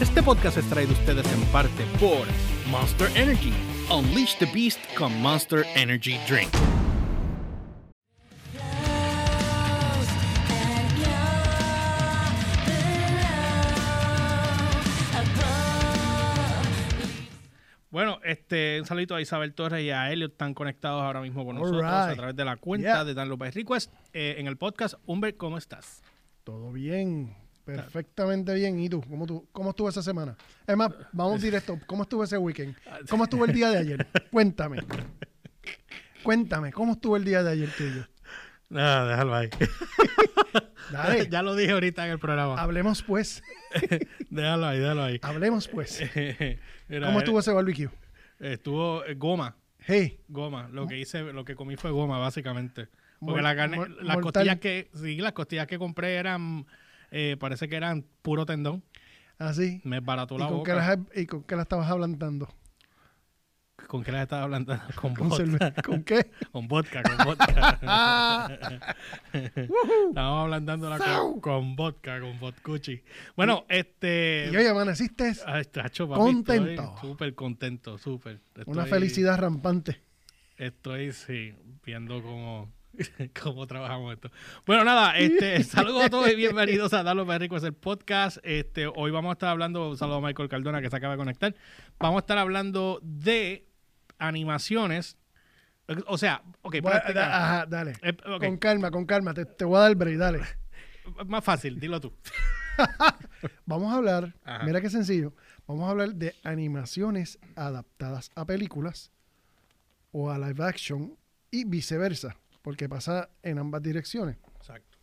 Este podcast es traído a ustedes en parte por Monster Energy. Unleash the Beast con Monster Energy Drink. Bueno, este, un saludito a Isabel Torres y a Elliot, están conectados ahora mismo con nosotros a través de la cuenta Yeah. de Dan López Request eh, en el podcast. Humber, ¿cómo estás? Todo bien, perfectamente bien. ¿Y tú? ¿Cómo, tú? ¿Cómo estuvo esa semana? Es más, vamos directo. ¿Cómo estuvo ese weekend? ¿Cómo estuvo el día de ayer? Cuéntame. Cuéntame, ¿cómo estuvo el día de ayer tuyo? Nada, déjalo ahí. Dale, ya lo dije ahorita en el programa. hablemos pues. déjalo ahí, déjalo ahí. Hablemos pues. Mira, ¿Cómo eh, estuvo ese barbecue? Estuvo eh, goma, Hey, goma. Lo que hice, lo que comí fue goma, básicamente. Porque Mor- la carne, las costillas que, sí, las costillas que compré eran, eh, parece que eran puro tendón. así. Me barató ¿Y la con, qué boca. las, ¿Y con qué la estabas hablando? ¿Con qué las estaba hablando? Con ¿Con, vodka. ¿Con qué? Con vodka, con vodka. Ah, Estábamos hablando la con, con vodka, con vodkuchi. Bueno, este... y hoy amaneciste. Ay, tacho, papi, Contento. Súper contento, súper. Una felicidad rampante. Estoy, sí, viendo cómo, cómo trabajamos esto. Bueno, nada, este, saludos a todos y bienvenidos a Darlo Rico es el podcast. Este, hoy vamos a estar hablando, un saludo a Michael Cardona que se acaba de conectar. Vamos a estar hablando de animaciones. O sea, ok, da- ajá, dale. Eh, ok, Con calma, con calma. Te, te voy a dar el break, dale. Más fácil, dilo tú. Vamos a hablar, Ajá. mira qué sencillo, vamos a hablar de animaciones adaptadas a películas o a live action y viceversa, porque pasa en ambas direcciones. Exacto.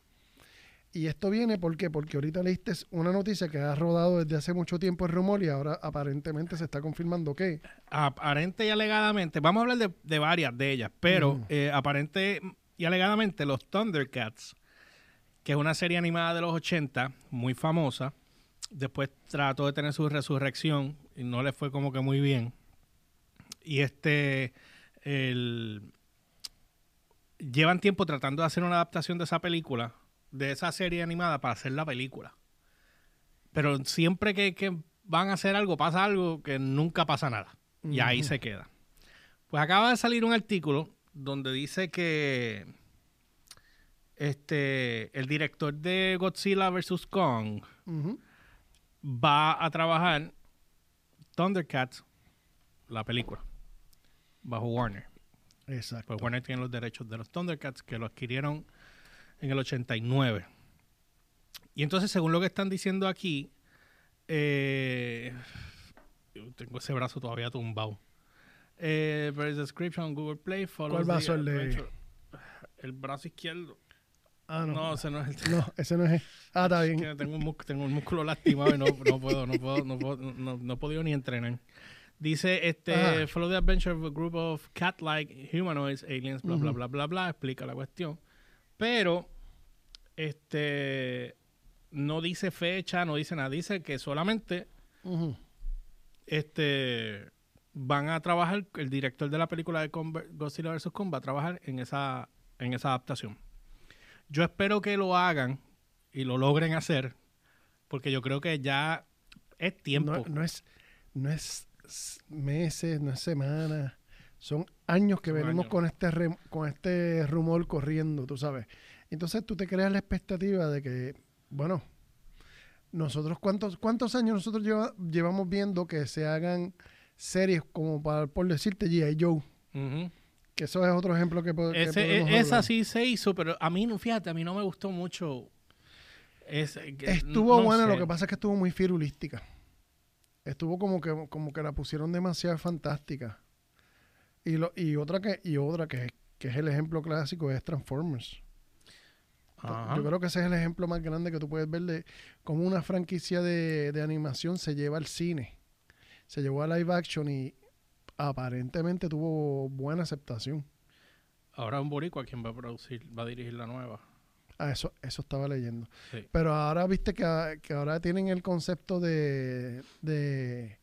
Y esto viene ¿por qué? porque ahorita leíste una noticia que ha rodado desde hace mucho tiempo el rumor y ahora aparentemente se está confirmando que Aparente y alegadamente, vamos a hablar de, de varias de ellas, pero Mm. eh, aparente y alegadamente los Thundercats, que es una serie animada de los 80, muy famosa, después trató de tener su resurrección y no le fue como que muy bien. Y este, el- llevan tiempo tratando de hacer una adaptación de esa película, de esa serie animada para hacer la película. Pero siempre que, que van a hacer algo, pasa algo que nunca pasa nada. Y ahí se queda. Pues acaba de salir un artículo donde dice que este el director de Godzilla vs. Kong va a trabajar Thundercats, la película, bajo Warner. Exacto. Pues Warner tiene los derechos de los Thundercats que lo adquirieron en el 89. Y entonces, según lo que están diciendo aquí, eh, yo tengo ese brazo todavía tumbado. Eh, description on Google Play. ¿Cuál brazo? El de- El brazo izquierdo. Ah, no. No, ese no es el No, ese no es. Ah, está es bien. tengo un, músculo, tengo un músculo lastimado y no, no puedo, no puedo, no puedo, no, no he podido ni entrenar. Dice, este, Ajá. follow the adventure of a group of cat-like humanoids, aliens, bla, bla, Ujú. bla, bla, bla, explica la cuestión. Pero, este, no dice fecha, no dice nada, dice que solamente, este, van a trabajar, el director de la película de Kong ver- Godzilla vs. Kong va a trabajar en esa, en esa adaptación. Yo espero que lo hagan y lo logren hacer, porque yo creo que ya es tiempo. No, no es, no es meses, no es semanas, son años que Son venimos años. con este con este rumor corriendo, tú sabes. Entonces tú te creas la expectativa de que, bueno, nosotros cuántos cuántos años nosotros lleva- llevamos viendo que se hagan series como para por decirte G.I. Joe, que eso es otro ejemplo que, que Ese- podemos e- esa sí se hizo, pero a mí, fíjate, a mí no me gustó mucho. que- Estuvo no buena, sé. lo que pasa es que estuvo muy firulística. Estuvo como que, como que la pusieron demasiado fantástica. Y, lo, y otra que, y otra que, que es el ejemplo clásico es Transformers. Ajá. Yo creo que ese es el ejemplo más grande que tú puedes ver de cómo una franquicia de, de animación se lleva al cine. Se llevó a live action y aparentemente tuvo buena aceptación. Ahora un boricua quien va a producir, va a dirigir la nueva. Ah, eso, eso estaba leyendo. Sí. Pero ahora viste que, a- que ahora tienen el concepto de, de,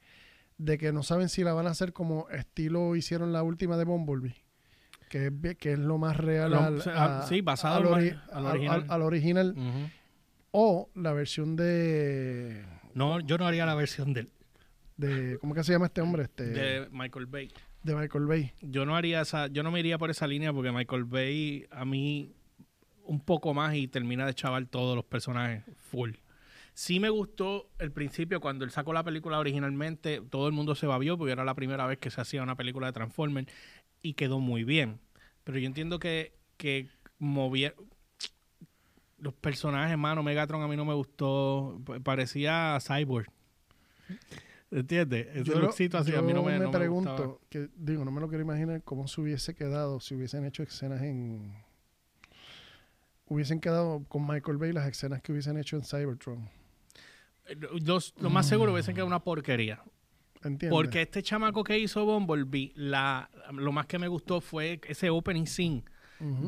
de que no saben si la van a hacer como estilo hicieron la última de Bumblebee. Que es, que es lo más real Lo- al, sea, a- sí, basado al, ori- al original. al-. O la versión de No, yo no haría la versión del, de ¿cómo que se llama este hombre? Este, de Michael Bay. de Michael Bay. Yo no haría esa, yo no me iría por esa línea porque Michael Bay a mí un poco más y termina de chaval todos los personajes full. Sí me gustó el principio cuando él sacó la película originalmente, todo el mundo se babió porque era la primera vez que se hacía una película de Transformers y quedó muy bien. Pero yo entiendo que, que movía los personajes, mano, Megatron a mí no me gustó, pa- parecía Cyborg. ¿Entiendes? Ese Yo, lookcito así a mí no yo me, no me pregunto, gustaba. que digo, no me lo quiero imaginar cómo se hubiese quedado si hubiesen hecho escenas en... Hubiesen quedado con Michael Bay las escenas que hubiesen hecho en Cybertron. Los- lo más seguro hubiesen quedado una porquería. ¿Entiendes? Porque este chamaco que hizo Bumblebee, la, lo más que me gustó fue ese opening scene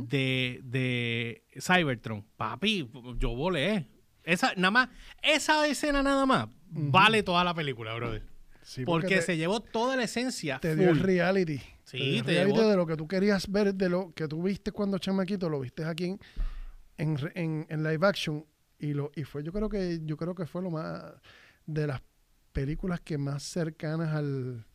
de, de Cybertron. Papi, yo volé. Esa, nada más, esa escena nada más vale toda la película, brother. Sí, porque te, se llevó toda la esencia. te dio el reality. Sí, te dio el te reality llevó- de lo que tú querías ver, de lo que tú viste cuando chamaquito, lo viste aquí en, en, en- en live action. Y lo y fue, yo creo que yo creo que fue lo más de las películas que más cercanas al,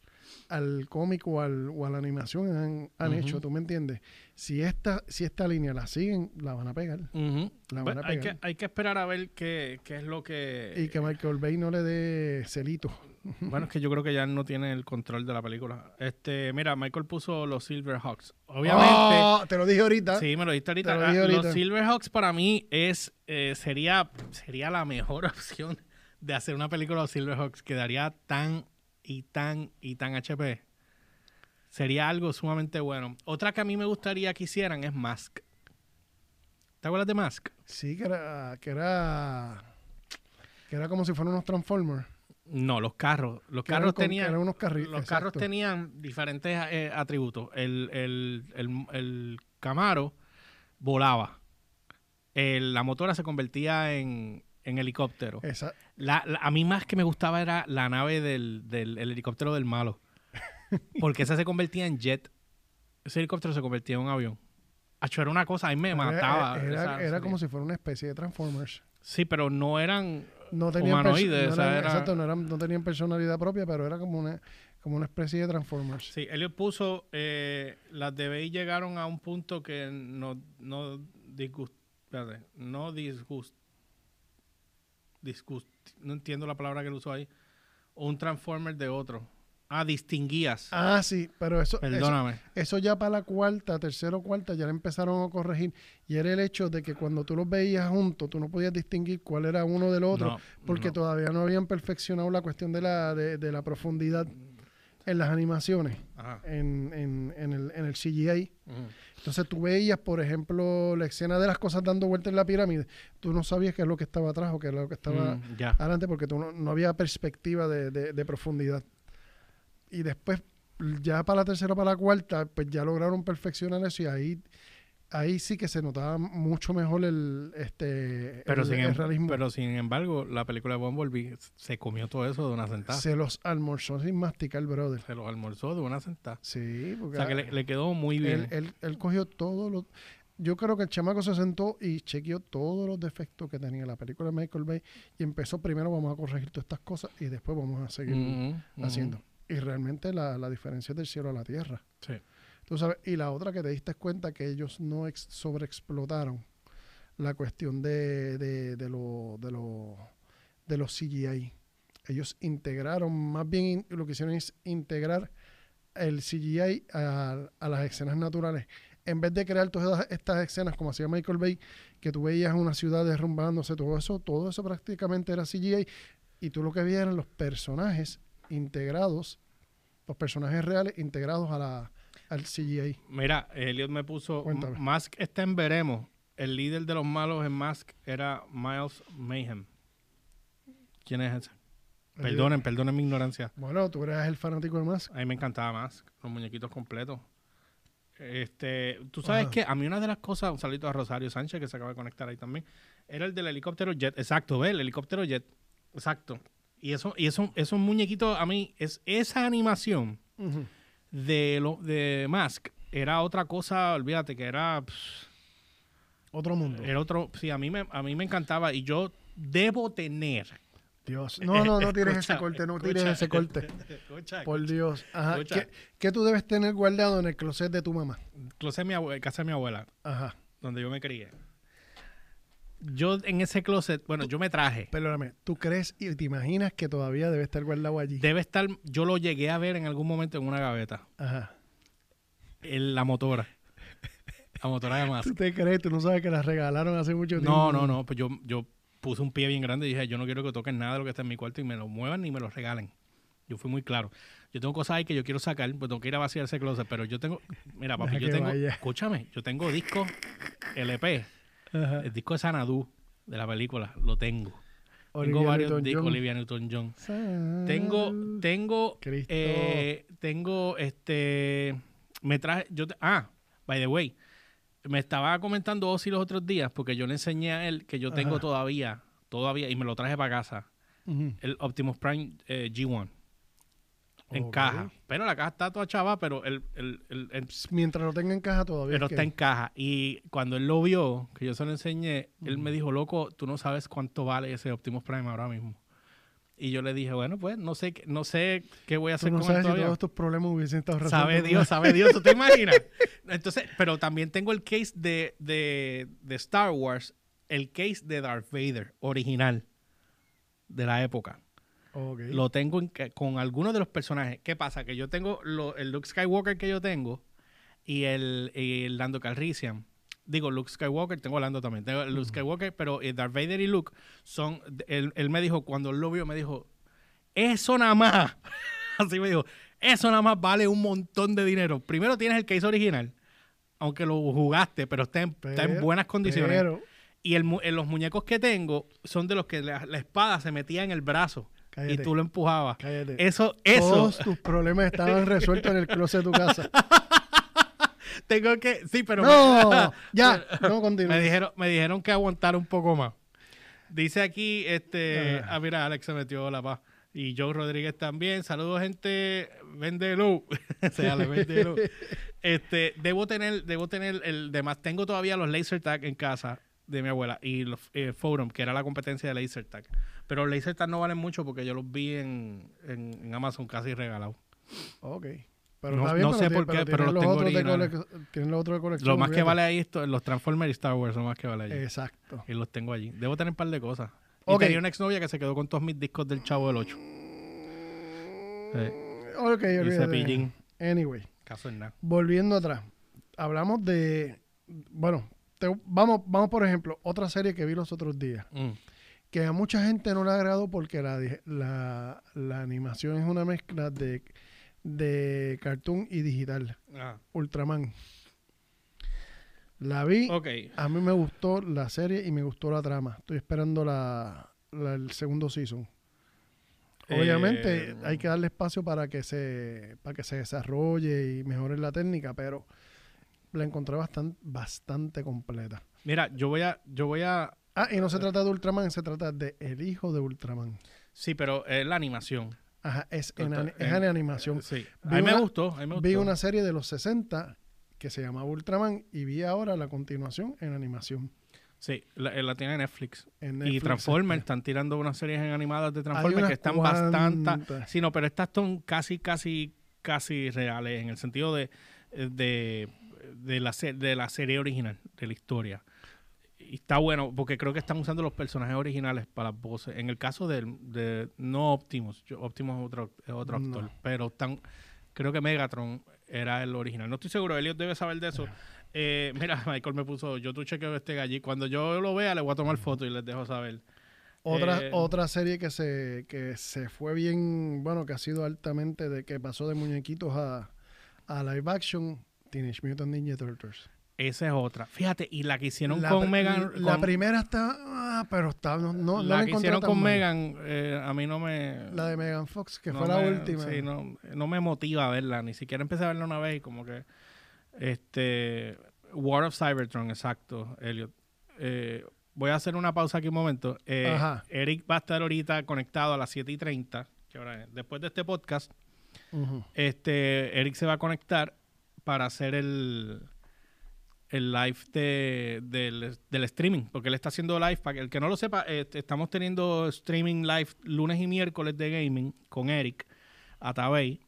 al cómic o, al, o a la animación han, han hecho, ¿tú me entiendes? Si esta, si esta línea la siguen, la van a pegar. La Pues van a hay, que, hay que esperar a ver qué, qué es lo que... Y que Michael Bay no le dé celito. Bueno, es que yo creo que ya no tiene el control de la película. Este, mira, Michael puso los Silverhawks. Obviamente... ¡Oh! te lo dije ahorita. Sí, me lo diste ahorita. Lo Ah, dije ahorita. Los Silverhawks para mí es eh, sería, sería la mejor opción de hacer una película de los Silverhawks. Quedaría tan y tan y tan HP. Sería algo sumamente bueno. Otra que a mí me gustaría que hicieran es Mask. ¿Te acuerdas de Mask? Sí, que era, que era, que era como si fueran unos Transformers. No, los carros. Los Que carros tenían. eran unos carri- los carros exacto. tenían diferentes eh, atributos. El, el, el- el Camaro volaba. La motora se convertía en, en helicóptero. Esa, La- la- a mí más que me gustaba era la nave del, del el helicóptero del malo. Porque esa se convertía en jet. Ese helicóptero se convertía en un avión. Acho, era una cosa, a mí me mataba. Era, era, esa era serie. como si fuera una especie de Transformers. Sí, pero no eran... No tenían, perso- Humanoides, no o sea, eran- era- exacto, no, eran- no tenían personalidad propia, pero era como una, como una especie de Transformers. Sí, Elliot puso, eh, las de BI llegaron a un punto que no, no disgust, espérate, no disgust, disgust, no entiendo la palabra que él usó ahí, un Transformer de otro. Ah, distinguías. Ah, sí, pero eso, Perdóname. eso ya para la cuarta, tercera o cuarta, ya le empezaron a corregir. Y era el hecho de que cuando tú los veías juntos, tú no podías distinguir cuál era uno del otro, No, porque no. todavía no habían perfeccionado la cuestión de la, de, de la profundidad en las animaciones, en, en, en el, en el CGI. Entonces tú veías, por ejemplo, la escena de las cosas dando vueltas en la pirámide. Tú no sabías qué es lo que estaba atrás o qué es lo que estaba Mm, adelante porque tú no, no había perspectiva de, de- de profundidad. Y después, ya para la tercera o para la cuarta, pues ya lograron perfeccionar eso y ahí, ahí sí que se notaba mucho mejor el, este, Pero el, sin, el em- realismo. pero sin embargo, la película de Bumblebee se comió todo eso de una sentada. Se, Se los almorzó sin masticar, brother. los almorzó de una sentada. Sí, O porque sea que le, le quedó muy bien. él, él- él cogió todos los... Yo creo que el chamaco se sentó y chequeó todos los defectos que tenía la película de Michael Bay y empezó primero vamos a corregir todas estas cosas y después vamos a seguir haciendo. Y realmente la, la diferencia es del cielo a la tierra. Sí. Tú sabes, y la otra que te diste cuenta que ellos no ex- sobreexplotaron la cuestión de, de, de, lo, de, lo, de los CGI. Ellos integraron, más bien lo que hicieron es integrar el CGI a, a las escenas naturales. En vez de crear todas estas escenas como hacía Michael Bay, que tú veías una ciudad derrumbándose, todo eso, todo eso prácticamente era CGI. Y tú lo que veías eran los personajes integrados, los personajes reales integrados a la, al CGI. Mira, Elliot me puso. Cuéntame. Mask está en veremos. El líder de los malos en Mask era Miles Mayhem. ¿Quién es ese? Perdonen, perdonen mi ignorancia. Bueno, tú eres el fanático de Mask. A mí me encantaba Mask, los muñequitos completos. Este, tú sabes que a mí una de las cosas, un salito a Rosario Sánchez que se acaba de conectar ahí también, era el del helicóptero jet. Exacto, ve, el helicóptero jet. Exacto. Y eso, y eso, esos muñequitos, a mí, es esa animación de lo de Mask era otra cosa, olvídate que era pff, Otro mundo. era otro, sí, a mí me a mí me encantaba y yo debo tener Dios. No, no, no tires ese corte, no tires escucha, ese corte. Escucha, Por Dios. Ajá. ¿Qué, qué tú debes tener guardado en el closet de tu mamá? closet de mi abue- casa de mi abuela, Ajá. donde yo me crié. Yo en ese closet, bueno, yo me traje. Perdóname, ¿tú crees y te imaginas que todavía debe estar guardado allí? Debe estar, yo lo llegué a ver en algún momento en una gaveta. Ajá. En la motora. La motora de masa. ¿Tú te crees? ¿Tú no sabes que la regalaron hace mucho tiempo? No, no, no. Pues yo, yo puse un pie bien grande y dije, yo no quiero que toquen nada de lo que está en mi cuarto y me lo muevan ni me lo regalen. Yo fui muy claro. Yo tengo cosas ahí que yo quiero sacar, pues tengo que ir a vaciar ese closet, pero yo tengo, mira, papi, Deja yo tengo, vaya. escúchame, yo tengo discos LP, Ajá. el disco de Sanadu de la película, lo tengo. Olivia tengo varios discos Olivia Newton-John. Tengo, tengo, eh, tengo, este, me traje, yo, te- ah, by the way, me estaba comentando Ozzy los otros días porque yo le enseñé a él que yo tengo Ajá. todavía, todavía, y me lo traje para casa, el Optimus Prime eh, G1 en caja. Pero la caja está toda chava, pero el, el, el- el- Mientras lo tenga en caja todavía. pero es está que- en caja. Y cuando él lo vio, que yo se lo enseñé, él me dijo, loco, tú no sabes cuánto vale ese Optimus Prime ahora mismo. Y yo le dije, bueno, pues no sé, qué- no sé qué voy a Tú hacer no con sabes él si todos estos problemas hubiesen estado resueltos. Sabe Dios, sabe Dios, ¿tú te imaginas? Entonces, pero también tengo el case de, de, de Star Wars, el case de Darth Vader, original, de la época. Lo tengo en con algunos de los personajes. ¿Qué pasa? Que yo tengo lo- el Luke Skywalker que yo tengo y el, y el Lando Calrissian. Digo, Luke Skywalker, tengo a Lando también. Tengo Luke Skywalker, pero eh, Darth Vader y Luke son... Él, él me dijo, cuando él lo vio, me dijo, eso nada más. Así me dijo, eso nada más vale un montón de dinero. Primero tienes el case original, aunque lo jugaste, pero está en, está en buenas condiciones. Pero, Y el, eh, los muñecos que tengo son de los que la, la espada se metía en el brazo Cállate. y tú lo empujabas. cállate. Eso, eso. Todos tus problemas estaban resueltos en el closet de tu casa. Tengo que. Sí, pero. no, ya, no Me, dijeron, me dijeron que aguantar un poco más. Dice aquí, este. Ah. Ah, mira, Alex se metió la paz. Y Joe Rodríguez también. Saludos, gente. Vende luz. Este, debo tener, debo tener el demás. Tengo todavía los laser tag en casa de mi abuela y los eh, Forum, que era la competencia de laser tag. Pero laser tag no valen mucho porque yo los vi en, en, en Amazon casi regalados. Ok. Pero No- está bien, no sé por qué, pero los tengo originales. tienen los otros de colección. Lo más que vale ahí esto, los Transformers y Star Wars, lo más que vale allí. Exacto. Y los tengo allí. Debo tener un par de cosas. Y tenía una exnovia que se quedó con todos mis discos del Chavo del 8. Ok, Y cepillín. Anyway, Caso en nada. volviendo atrás. Hablamos de. Bueno, te- vamos, vamos por ejemplo, otra serie que vi los otros días. Mm. Que a mucha gente no le agradó porque la, la, la animación es una mezcla de, de cartoon y digital. Ah. Ultraman. La vi. A mí me gustó la serie y me gustó la trama. Estoy esperando la, la- el segundo season. Obviamente Eh, hay que darle espacio para que se para que se desarrolle y mejore la técnica, pero la encontré bastante bastante completa. Mira, yo voy a, yo voy a. Ah, y no se trata de Ultraman, se trata de el hijo de Ultraman. Sí, pero es la animación. Ajá, es en, es en- en animación. Sí. Vi A mí me una- gustó. A mí me gustó. Vi una serie de los 60 que se llamaba Ultraman y vi ahora la continuación en animación. Sí, la, eh, la tiene Netflix. En y Netflix, Transformers, este. están tirando unas series en animadas de Transformers que están bastante. Sí, no, pero estas son casi, casi, casi reales en el sentido de, de, de, la, de la serie original, de la historia. Y está bueno, porque creo que están usando los personajes originales para las voces. En el caso de no Optimus, yo- Optimus es otro, es otro No. actor, pero están, creo que Megatron era el original. No estoy seguro, Elliot debe saber de eso. Eh, mira, Michael me puso, yo tu chequeo este allí. Cuando yo lo vea, le voy a tomar foto y les dejo saber. Otra, Eh, otra serie que se, que se fue bien, bueno, que ha sido altamente de que pasó de muñequitos a, a live action, Teenage Mutant Ninja Turtles. Esa es otra. Fíjate, y la que hicieron la, con Megan. La con- primera está, ah, pero está, no, no, no la la que hicieron con. Megan, eh, a mí no me. La de Megan Fox, que no fue la me- última. Sí, no, no me motiva a verla. Ni siquiera empecé a verla una vez y como que. Este. War of Cybertron, exacto, Elliot. Eh, voy a hacer una pausa aquí un momento. Eh, Ajá. Eric va a estar ahorita conectado a las 7 y 30. que ahora es. Después de este podcast, este, Eric se va a conectar para hacer el, el live de, del, del streaming, porque él está haciendo live. Para que el que no lo sepa, eh, estamos teniendo streaming live lunes y miércoles de gaming con Eric Atabey.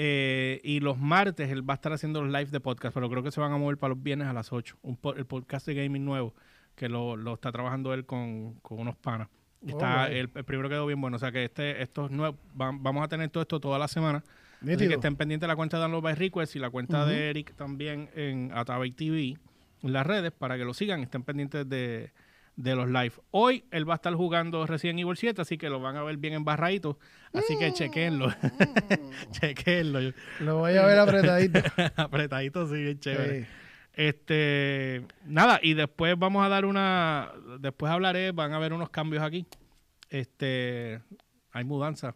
Eh, y los martes él va a estar haciendo los live de podcast, pero creo que se van a mover para los viernes a las 8. Un po- el podcast de gaming nuevo, que lo, lo está trabajando él con, con unos panas. Está, el, el primero quedó bien bueno. O sea que este, estos nuevos, va- vamos a tener todo esto toda la semana. Así que estén pendientes de la cuenta de Download by Request y la cuenta de Eric también en Atabey TV en las redes para que lo sigan, estén pendientes de, de los live. Hoy él va a estar jugando Resident Evil 7, así que lo van a ver bien embarradito. Así que chequenlo. chequenlo. Lo voy a ver apretadito. Apretadito, sí, bien chévere. Sí. Este, nada, y después vamos a dar una, después hablaré, van a haber unos cambios aquí. Este, hay mudanza.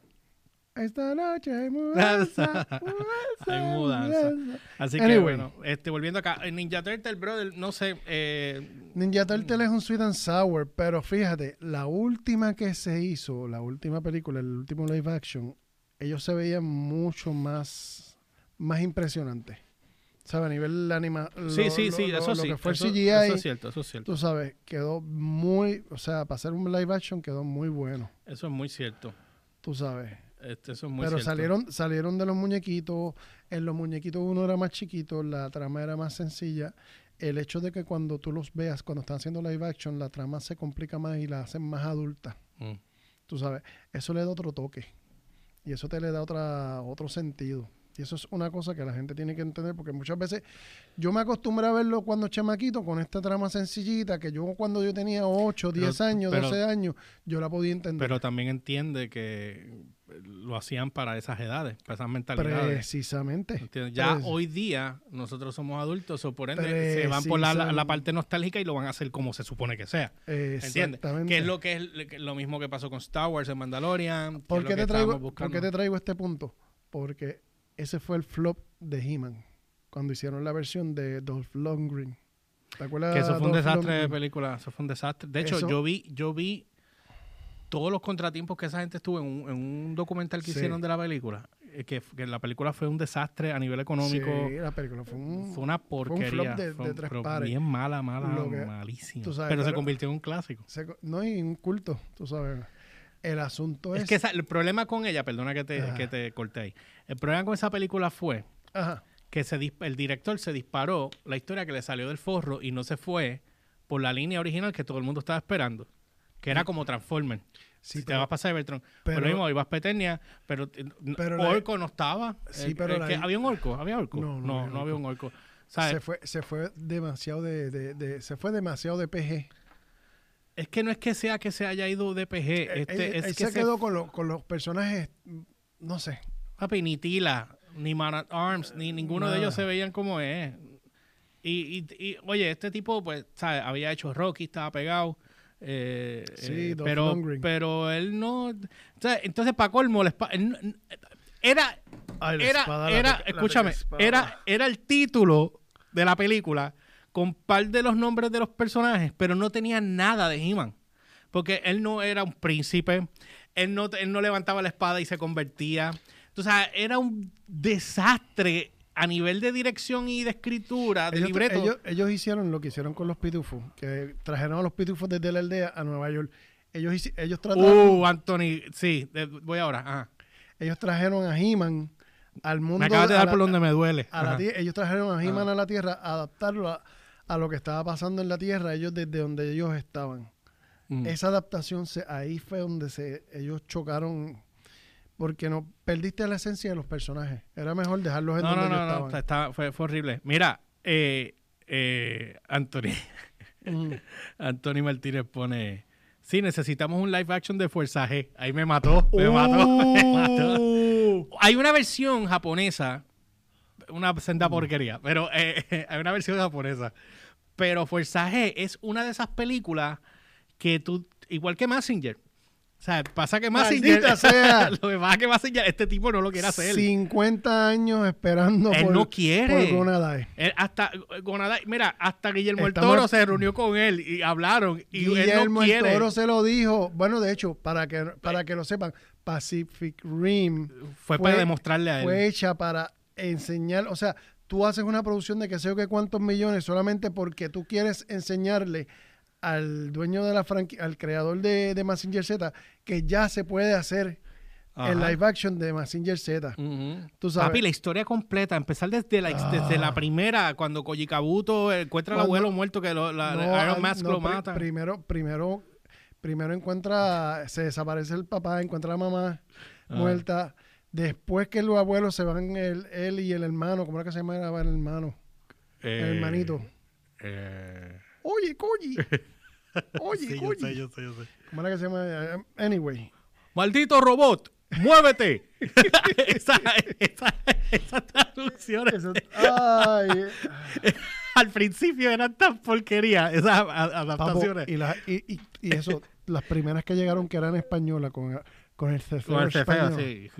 Esta noche hay mudanza. Hay mudanza. Así que Anyway. bueno, este, volviendo acá, Ninja Turtle, brother, no sé, eh, Ninja Turtle es un sweet and sour, pero fíjate, la última que se hizo, la última película, el último live action, ellos se veían mucho más, más impresionantes. ¿Sabes? A nivel anima. sí, lo- sí, lo- sí, lo- eso lo sí. que fue eso, CGI, eso es cierto, eso es cierto. tú sabes, quedó muy, o sea, para hacer un live action quedó muy bueno, Eso es muy cierto. tú sabes. Este, eso es muy Pero cierto. salieron, salieron de los muñequitos. En los muñequitos uno era más chiquito, la trama era más sencilla. El hecho de que cuando tú los veas, cuando están haciendo live action, la trama se complica más y la hacen más adulta. Mm. Tú sabes, eso le da otro toque. Y eso te le da otra, otro sentido. Y eso es una cosa que la gente tiene que entender, porque muchas veces yo me acostumbré a verlo cuando chamaquito con esta trama sencillita, que yo cuando yo tenía 8, 10 Pero- años, pero- 12 años, yo la podía entender. Pero también entiende que lo hacían para esas edades, para esas mentalidades. Precisamente. ¿Entiendes? Ya hoy día nosotros somos adultos, o por ende se van por la, la- parte nostálgica y lo van a hacer como se supone que sea. ¿Entiendes? Que es lo que es lo mismo que pasó con Star Wars en Mandalorian. ¿Por qué, te traigo, por qué te traigo este punto? Porque ese fue el flop de He-Man. Cuando hicieron la versión de Dolph Lundgren. ¿Te acuerdas Que eso fue un Dolph desastre de película, eso fue un desastre. De hecho, Eso- yo vi, yo vi todos los contratiempos que esa gente estuvo en un, en un documental que Sí. hicieron de la película. eh, Que, que la película fue un desastre a nivel económico. Sí, la película fue un... Fue una porquería. flop de- fue de un- tres pero pares. Bien mala, mala, malísima. sabes, pero se convirtió en un clásico. se no, y un culto, tú sabes. El asunto es... Es que esa- el problema con ella, perdona que te, que te corté ahí. El problema con esa película fue Ajá. que se el director se disparó la historia que le salió del forro y no se fue por la línea original que todo el mundo estaba esperando, que era como Transformer. Sí, si te pero- vas para Cybertron. pero- Pero, lo mismo, ibas Petenia, pero, eh, Pero la- Orco no estaba. Sí, Eh, pero eh, la- que ¿Había un orco? ¿Había orco? No, No, no no, había había un orco. ¿Sabes? Se fue, se fue demasiado de, de- de- se fue demasiado de PG. Es que no es que sea que se haya ido de PG. Él- Este, él- es él que se quedó con, lo- con los personajes, no sé. Papi, ni Tila, ni Man at Arms, ni ninguno de ellos se veían como es. Y, y- y, oye, este tipo, pues, ¿sabes? Había hecho Rocky, estaba pegado. eh, Sí, eh, pero, Lundgren. pero él no. o sea, entonces, para colmo, la él era, Ay, la era, espada, era, la escúchame, era, era el título de la película con par de los nombres de los personajes, pero no tenía nada de He-Man. Porque él no era un príncipe, él no, él no levantaba la espada y se convertía. O sea, era un desastre a nivel de dirección y de escritura, de ellos, libreto. ellos- ellos hicieron lo que hicieron con los pitufos, que trajeron a los pitufos desde la aldea a Nueva York. Ellos, ellos, trataron, uh, Anthony, sí, de- voy ahora. Ajá. ellos trajeron a He-Man al mundo. Me acabas de dar la- por donde me duele. a la ellos trajeron a He-Man a la Tierra, a adaptarlo a, a lo que estaba pasando en la Tierra, ellos desde donde ellos estaban. Mm. Esa adaptación, se, ahí fue donde se, ellos chocaron, porque no perdiste la esencia de los personajes. Era mejor dejarlos en No, donde no, ellos no, no, estaban. está- fue, fue horrible. Mira, eh, eh, Anthony. Anthony Martínez pone, sí, necesitamos un live action de Fuerza G. Ahí me mató, me mató, me mató. Uh. Hay una versión japonesa, una senda porquería, pero eh, hay una versión japonesa. Pero Fuerza G es una de esas películas que tú, igual que Messenger. O sea, pasa que Maldita sea. lo que pasa es que Messenger, este tipo no lo quiere hacer. 50 años esperando Él por, no quiere. por Gonadai. Él hasta, mira, hasta Guillermo el Estamos- Toro se reunió con él y hablaron. Y él Guillermo no el. Toro se lo dijo. Bueno, de hecho, para que, para que lo sepan, Pacific Rim fue, para demostrarle a él. fue hecha para enseñar, o sea, tú haces una producción de que sé yo que cuántos millones solamente porque tú quieres enseñarle al dueño de la franquicia, al creador de, de Massinger Z, que ya se puede hacer el live action de Massinger Z. Tú sabes. Papi, la historia completa, empezar desde la, desde la Ah. primera, cuando Koji Kabuto encuentra al Cuando- abuelo muerto que lo, la, No, Iron Mask no, lo pri- mata. Primero, primero, primero encuentra, se desaparece el papá, encuentra a la mamá Ah. muerta. Después que los abuelos se van, el, él y el hermano, ¿cómo era que se llamaba el hermano? Eh, el hermanito. eh, Oye, Koji. Oye, sí, yo sé, yo sé, yo sé. ¿Cómo era que se llama? Eh, Anyway. ¡Maldito robot! ¡Muévete! esa, esa, esas traducciones Eso- ay, al principio eran tan porquerías, esas papo, adaptaciones. y, la- y, y- y eso, las primeras que llegaron que eran españolas con, con el cefeo Con el cefeo, español. sí.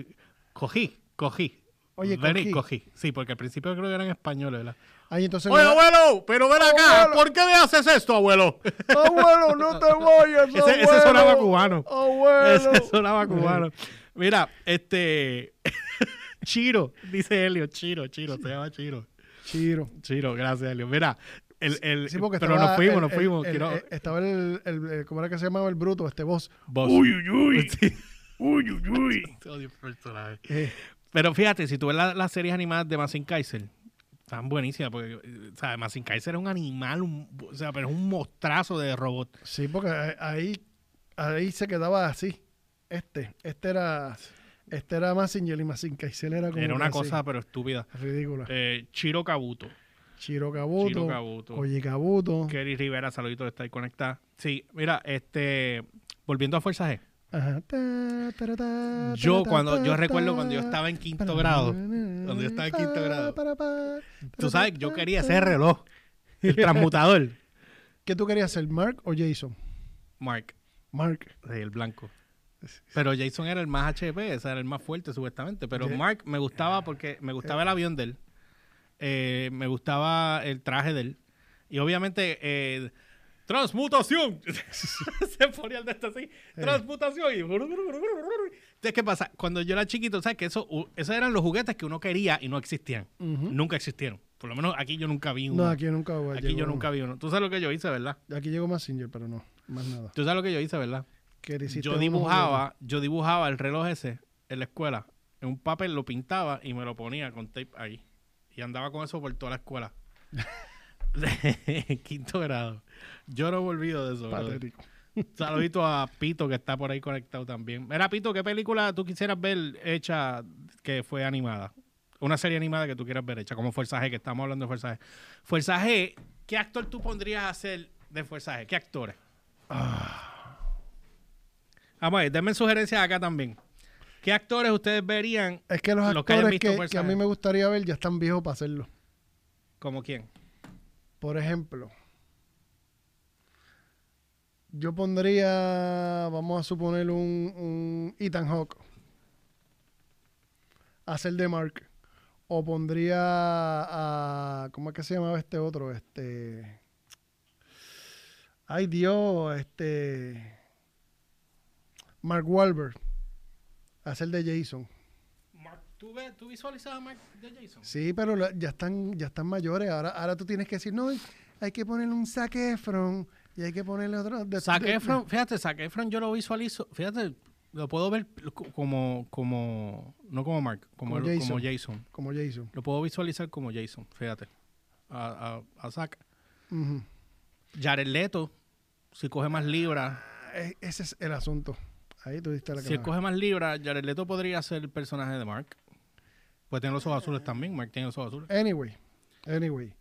Cogí, cogí. Oye, Vení, cogí. cogí. Sí, porque al principio creo que eran españoles, ¿verdad? Ay, entonces Oye, no- abuelo, pero ven acá. Abuelo. ¿Por qué me haces esto, abuelo? Abuelo, no te vayas, Ese- ese abuelo. sonaba cubano. Abuelo. Ese sonaba cubano. Mira, este. Chiro, dice Helio. Chiro, Chiro, se llama Chiro. Chiro. Chiro, gracias, Helio. Mira, el. el Sí, porque pero nos fuimos, el- nos fuimos. el- quiero- el- estaba el, el- el- ¿Cómo era que se llamaba el bruto? Este voz. Vos. Uy, uy, uy. Sí. Uy, uy, uy. Odio personaje. Eh, Pero fíjate, si tú ves la- las series animadas de Massin Kaiser, están buenísimas, porque, o sea, Massin Kaiser es un animal, un- o sea, pero es un mostrazo de robot. sí, porque ahí, ahí se quedaba así. Este, este era, este era Massinger y Massinger era como Era una así, cosa, pero estúpida. ridícula. Eh, Chiro Kabuto. Chiro Chiro Kabuto, Kabuto. Koji Kabuto. Kerry Rivera, saludito de estar conectada. Sí, mira, este, volviendo a Fuerza G. Ajá. Yo cuando, yo recuerdo cuando yo estaba en quinto grado, Cuando yo estaba en quinto grado. Tú sabes, yo quería ese reloj, el transmutador. ¿Qué tú querías ser, Mark o Jason? Mark, Mark. sí, el blanco. Pero Jason era el más HP, ese era el más fuerte supuestamente. Pero Mark me gustaba porque me gustaba el avión de él, eh, me gustaba el traje de él. Y obviamente, eh, transmutación. Se ponía el de esto así, transmutación. Y... Entonces, ¿qué pasa? Cuando yo era chiquito, ¿sabes? Que eso, esos eran los juguetes que uno quería y no existían. Nunca existieron. Por lo menos aquí yo nunca vi uno. No, aquí nunca hubo. Aquí llegó yo nunca vi uno. Tú sabes lo que yo hice, ¿verdad? Aquí llegó Massinger, pero no, más nada. Tú sabes lo que yo hice, ¿verdad? Que Yo dibujaba, yo dibujaba el reloj ese en la escuela. En un papel lo pintaba y me lo ponía con tape ahí. Y andaba con eso por toda la escuela. Quinto grado. Yo no me olvido de eso. Patético. Saludito a Pito que está por ahí conectado también. Mira, Pito, ¿qué película tú quisieras ver hecha que fue animada? Una serie animada que tú quieras ver hecha, como Fuerza G, que estamos hablando de Fuerza G. Fuerza G, ¿qué actor tú pondrías a hacer de Fuerza G? ¿Qué actores? Vamos a ver, denme sugerencias acá también. ¿Qué actores ustedes verían Es que los que actores que, Fuerza que a mí me gustaría ver ya están viejos para hacerlo. como quién? Por ejemplo, yo pondría, vamos a suponer, un, un Ethan Hawke a hacer de Mark. O pondría a, ¿cómo es que se llamaba este otro? Este, ay Dios, este, Mark Wahlberg a hacer de Jason. ¿Tú, ves, ¿Tú visualizas a Mark de Jason? Sí, pero la- ya están, ya están mayores. Ahora, ahora tú tienes que decir, no, hay que ponerle un Zac Efron y hay que ponerle otro. de- Zac de- fíjate, Zac Efron yo lo visualizo, fíjate, lo puedo ver co- como, como, no como Mark, como, Como el- Jason. como Jason. Como Jason. Lo puedo visualizar como Jason, fíjate. A, a, a Zac. Ujú. Jared Leto, si coge más libras, E- Ese es el asunto. Ahí tú diste la si él coge más libras, Jared Leto podría ser el personaje de Mark. Pues tiene los ojos azules también, Mark tiene los ojos azules. Anyway, anyway.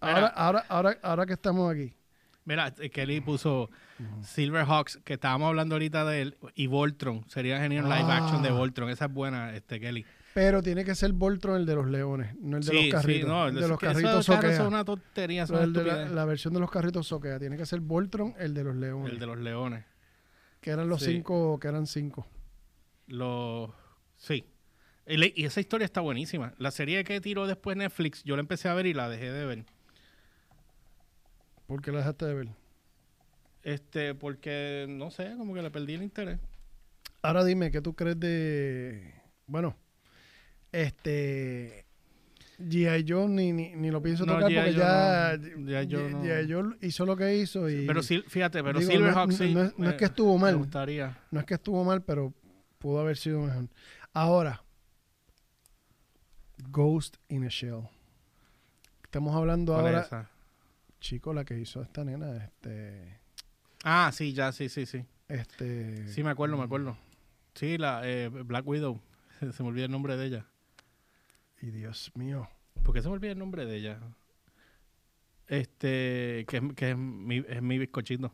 Ahora, ahora, ahora, ahora que estamos aquí. Mira, eh, Kelly puso Silverhawks, que estábamos hablando ahorita de él, y Voltron. Sería genial un live Ah. action de Voltron. Esa es buena, este Kelly. Pero tiene que ser Voltron el de los leones, no el de los carritos. no, el de eso- los eso- carritos claro, soquea. Eso es una tontería, eso es de la, versión de los carritos soquea. Tiene que ser Voltron el de los leones. El de los leones. Que eran los Sí. cinco, que eran cinco. Los... Sí. Y, esa historia está buenísima. La serie que tiró después Netflix, yo la empecé a ver y la dejé de ver. ¿Por qué la dejaste de ver? Este, porque, no sé, como que le perdí el interés. Ahora dime, ¿qué tú crees de. Bueno, este. G.I. Joe ni, ni, ni lo pienso No, tocar porque ya no. G.I. Joe no. Hizo lo que hizo y Pero sí, fíjate, pero digo, Silverhawk sí. no es- no es me- que estuvo mal. Me gustaría. no es que estuvo mal, pero pudo haber sido mejor. Ahora, Ghost in a Shell. Estamos hablando ¿Cuál es ahora, esa? chico, la que hizo esta nena, este, Ah, sí, ya, sí, sí, sí. este, Sí, me acuerdo, me acuerdo. Sí, la eh, Black Widow. Se me olvida el nombre de ella. y Dios mío, ¿Por qué se me olvida el nombre de ella? Este, que, es- que es, mi, es mi bizcochito.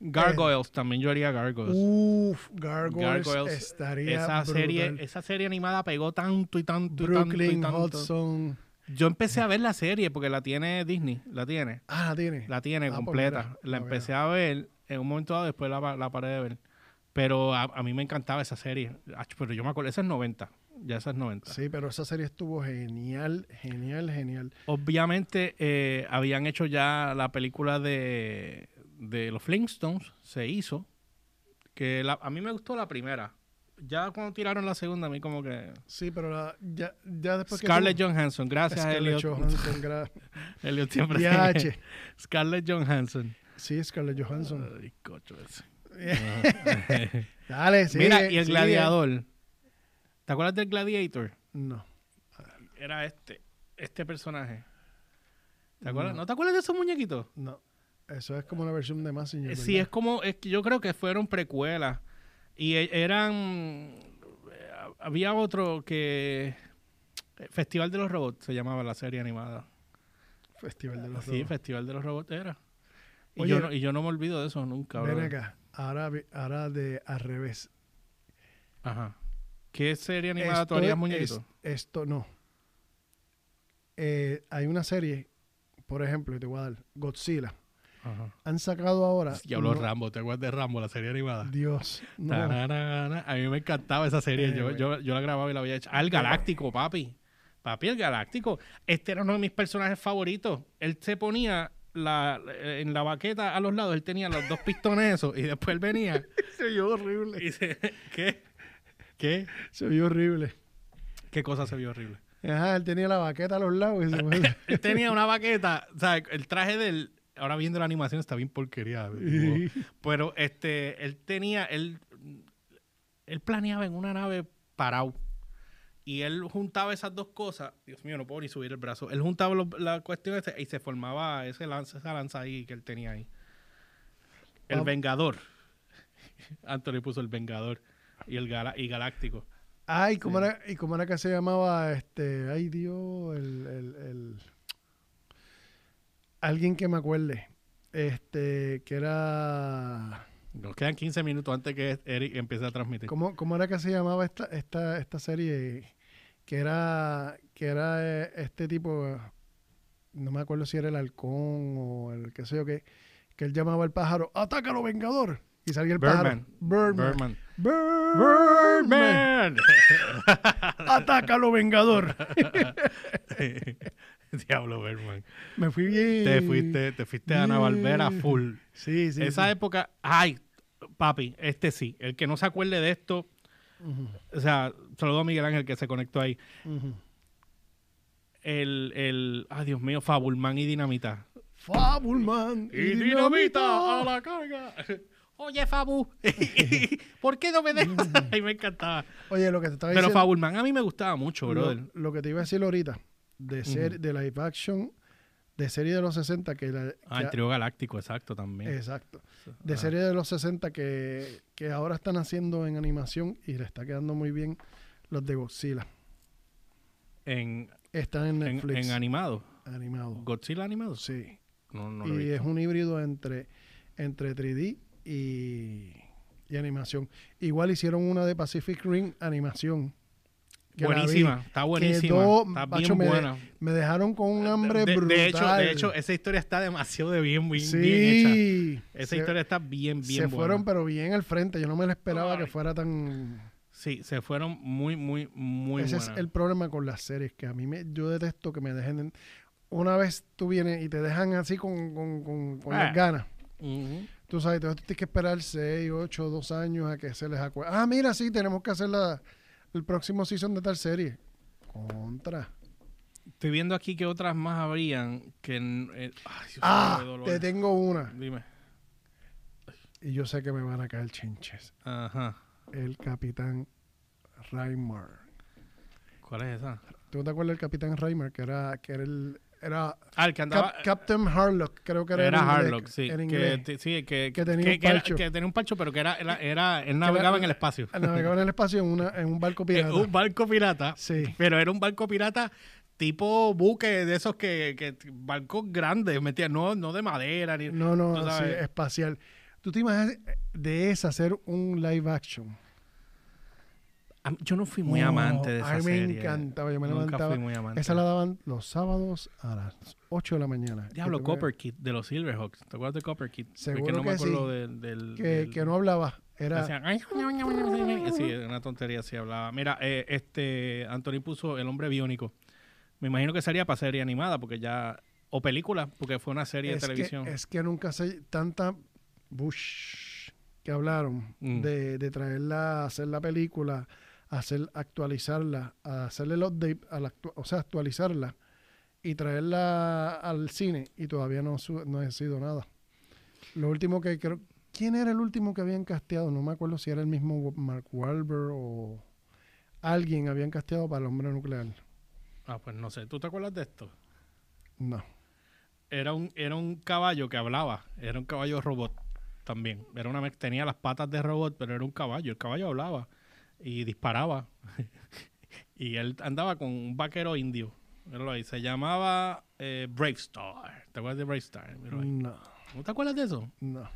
Gargoyles, también yo haría Gargoyles. Uf, Gargoyles, Gargoyles, estaría esa serie, esa serie animada pegó tanto y tanto y tanto y Brooklyn tanto. Hudson. Yo empecé a ver la serie porque la tiene Disney, la tiene, Ah, la tiene. la tiene Ah, pues completa. la la empecé a ver en un momento dado, después la, la paré de ver. Pero a, a mí me encantaba esa serie. Pero yo me acuerdo, esa es 90, ya esa es 90. Sí, pero esa serie estuvo genial, genial, genial. Obviamente eh, habían hecho ya la película de, de los Flintstones, se hizo. Que la- a mí me gustó la primera. Ya cuando tiraron la segunda, a mí como que... Sí, pero la- ya, ya después Scarlett que tú- Johansson, gracias Scarlett Elliot. Johansson, gra- Elliot siempre. Scarlett Johansson. Sí, Scarlett Johansson. Ay, cocho ese. Dale, sigue, Mira, y el sigue. gladiador. ¿Te acuerdas del gladiator? No. Era este, este personaje. ¿Te acuerdas? No. ¿No te acuerdas de esos muñequitos? No. Eso es como una versión de Massinger. Eh, Sí, es como, es que yo creo que fueron precuelas. Y e- eran, eh, había otro que, eh, Festival de los Robots se llamaba la serie animada. Festival de los Sí, Robots. Festival de los Robots era. Y, Oye, yo, no, y yo no me olvido de eso nunca. Ven acá. Ahora, ahora de al revés. Ajá. ¿Qué serie animada tú harías es- esto no. Eh, hay una serie, por ejemplo, y te voy a dar, Godzilla. Ajá. Han sacado ahora. Y habló no- Rambo, ¿te acuerdas de Rambo, la serie animada? Dios. No. Tararara. A mí me encantaba esa serie. Eh, yo, güey. yo, yo la grababa y la había hecho. Ah, el Galáctico, papi. Papi, el Galáctico. Este era uno de mis personajes favoritos. Él se ponía la, en la baqueta a los lados, él tenía los dos pistones esos y después él venía Se vio horrible. y dice, ¿qué? ¿Qué? Se vio horrible. ¿Qué cosa se vio horrible? Ajá, él tenía la baqueta a los lados y se fue. Él tenía una baqueta, o sea, el traje de él, ahora viendo la animación está bien porquería. tipo, Pero este, él tenía, él, él planeaba en una nave parado. Y él juntaba esas dos cosas. Dios mío, no puedo ni subir el brazo. Él juntaba la cuestión esa y se formaba ese lanza, esa lanza ahí que él tenía ahí. El Vamos. Vengador. Anthony puso el Vengador. Y el gala- y Galáctico. Ay, ¿cómo era, ¿y cómo era que se llamaba este? Ay, Dios, el, el, el- Alguien que me acuerde. Este, que era... Nos quedan 15 minutos antes que Eric empiece a transmitir. ¿Cómo, cómo era que se llamaba esta, esta, esta serie? Que era, que era eh, este tipo, no me acuerdo si era el halcón o el qué sé yo qué, que él llamaba al pájaro, ¡atácalo, Vengador! Y salía el pájaro. Birdman. Birdman. Birdman. ¡Atácalo, Vengador! Diablo, Birdman. Me fui bien. Te fuiste, te fuiste a Ana Barbera full. Sí, sí. Esa sí. época, ay, papi, este sí. El que no se acuerde de esto, o sea, saludo a Miguel Ángel que se conectó ahí. El, el, ay Dios mío, Fabulman y Dinamita. Fabulman Y Dinamita a la carga. Oye, Fabu, ¿por qué no me dejas? Ay, me encantaba. Oye, lo que te estaba Pero diciendo... Fabulman a mí me gustaba mucho, brother. Lo, lo que te iba a decir ahorita, de, ser, Ujú. de live action, de serie de los 60, que la... Ah, el trío galáctico, exacto, también. exacto. De Ah. serie de los 60 que, que ahora están haciendo en animación y le está quedando muy bien los de Godzilla. En, Están en Netflix. en animado. animado. ¿Godzilla animado? Sí. No, no lo he y visto. es un híbrido entre, entre 3D y, y animación. Igual hicieron una de Pacific Rim animación. la vi. Buenísima, está buenísima. Quedó, está bien me- buena. Me dejaron con un hambre de, de brutal. hecho, de hecho, esa historia está demasiado de bien, bien, sí. bien hecha. Esa se, historia está bien, bien se buena. fueron, pero bien al frente. Yo no me lo esperaba Ay. que fuera tan. Sí, se fueron muy, muy, muy Ese es el problema con las series, que a mí me, yo detesto que me dejen. en- Una vez tú vienes y te dejan así con, con, con, con Ah. las ganas. Ujú. Tú sabes, entonces tú tienes que esperar 6, 8, 2 años a que se les acuerde. Ah, mira, sí, tenemos que hacer la, el próximo season de tal serie. Contra. Estoy viendo aquí que otras más habrían que... eh, ay, Dios Ah, mío, te tengo una. Dime. Y yo sé que me van a caer chinches. Ajá. El Capitán Reimer. ¿Cuál es esa? ¿Tú te acuerdas del Capitán Reimer? Que era, que era el... Era Ah, el que andaba... Cap- Captain Harlock, creo que era, era en inglés, Harlock, sí. En que, inglés. te- sí, que, Que tenía un era- parcho. que tenía un parcho, pero que era, era, era- él navegaba en el espacio. Navegaba en el espacio en, una, en un barco pirata. Un barco pirata. Sí. Pero era un barco pirata tipo buque de esos que, que barcos grandes, ¿me? No, no de madera ni No, no, sí, espacial. ¿Tú te imaginas de esa hacer un live action? Yo no fui muy Oh, amante de esa A mí me serie. encantaba, yo me Nunca levantaba. fui muy amante. Esa la daban los sábados a las 8 de la mañana. Diablo, me- Copper Kid de los Silverhawks. ¿Te acuerdas de Copper Kid? Seguro que no me que acuerdo sí. del, del- Que, del- que no hablaba. Era, Hacían, "Ay, Sí, una tontería sí hablaba. Mira, eh, este Anthony puso El Hombre Biónico. Me imagino que sería para serie animada, porque ya. O película, porque fue una serie es, de televisión. Que, es que nunca sé tanta Bush que hablaron Mm. de, de traerla, hacer la película, hacer actualizarla, hacerle el update, a la o sea, actualizarla y traerla al cine y todavía no, no ha sido nada. Lo último que creo, ¿quién era el último que habían casteado? No me acuerdo si era el mismo Mark Wahlberg o alguien habían casteado para el hombre nuclear. Ah, pues no sé. ¿Tú te acuerdas de esto? No. Era un, era un caballo que hablaba. Era un caballo robot también. Era una, tenía las patas de robot, pero era un caballo. El caballo hablaba y disparaba. y él andaba con un vaquero indio. Míralo ahí. Se llamaba eh, Brave Star. ¿Te acuerdas de Brave Star? Míralo ahí. No. ¿No te acuerdas de eso? No.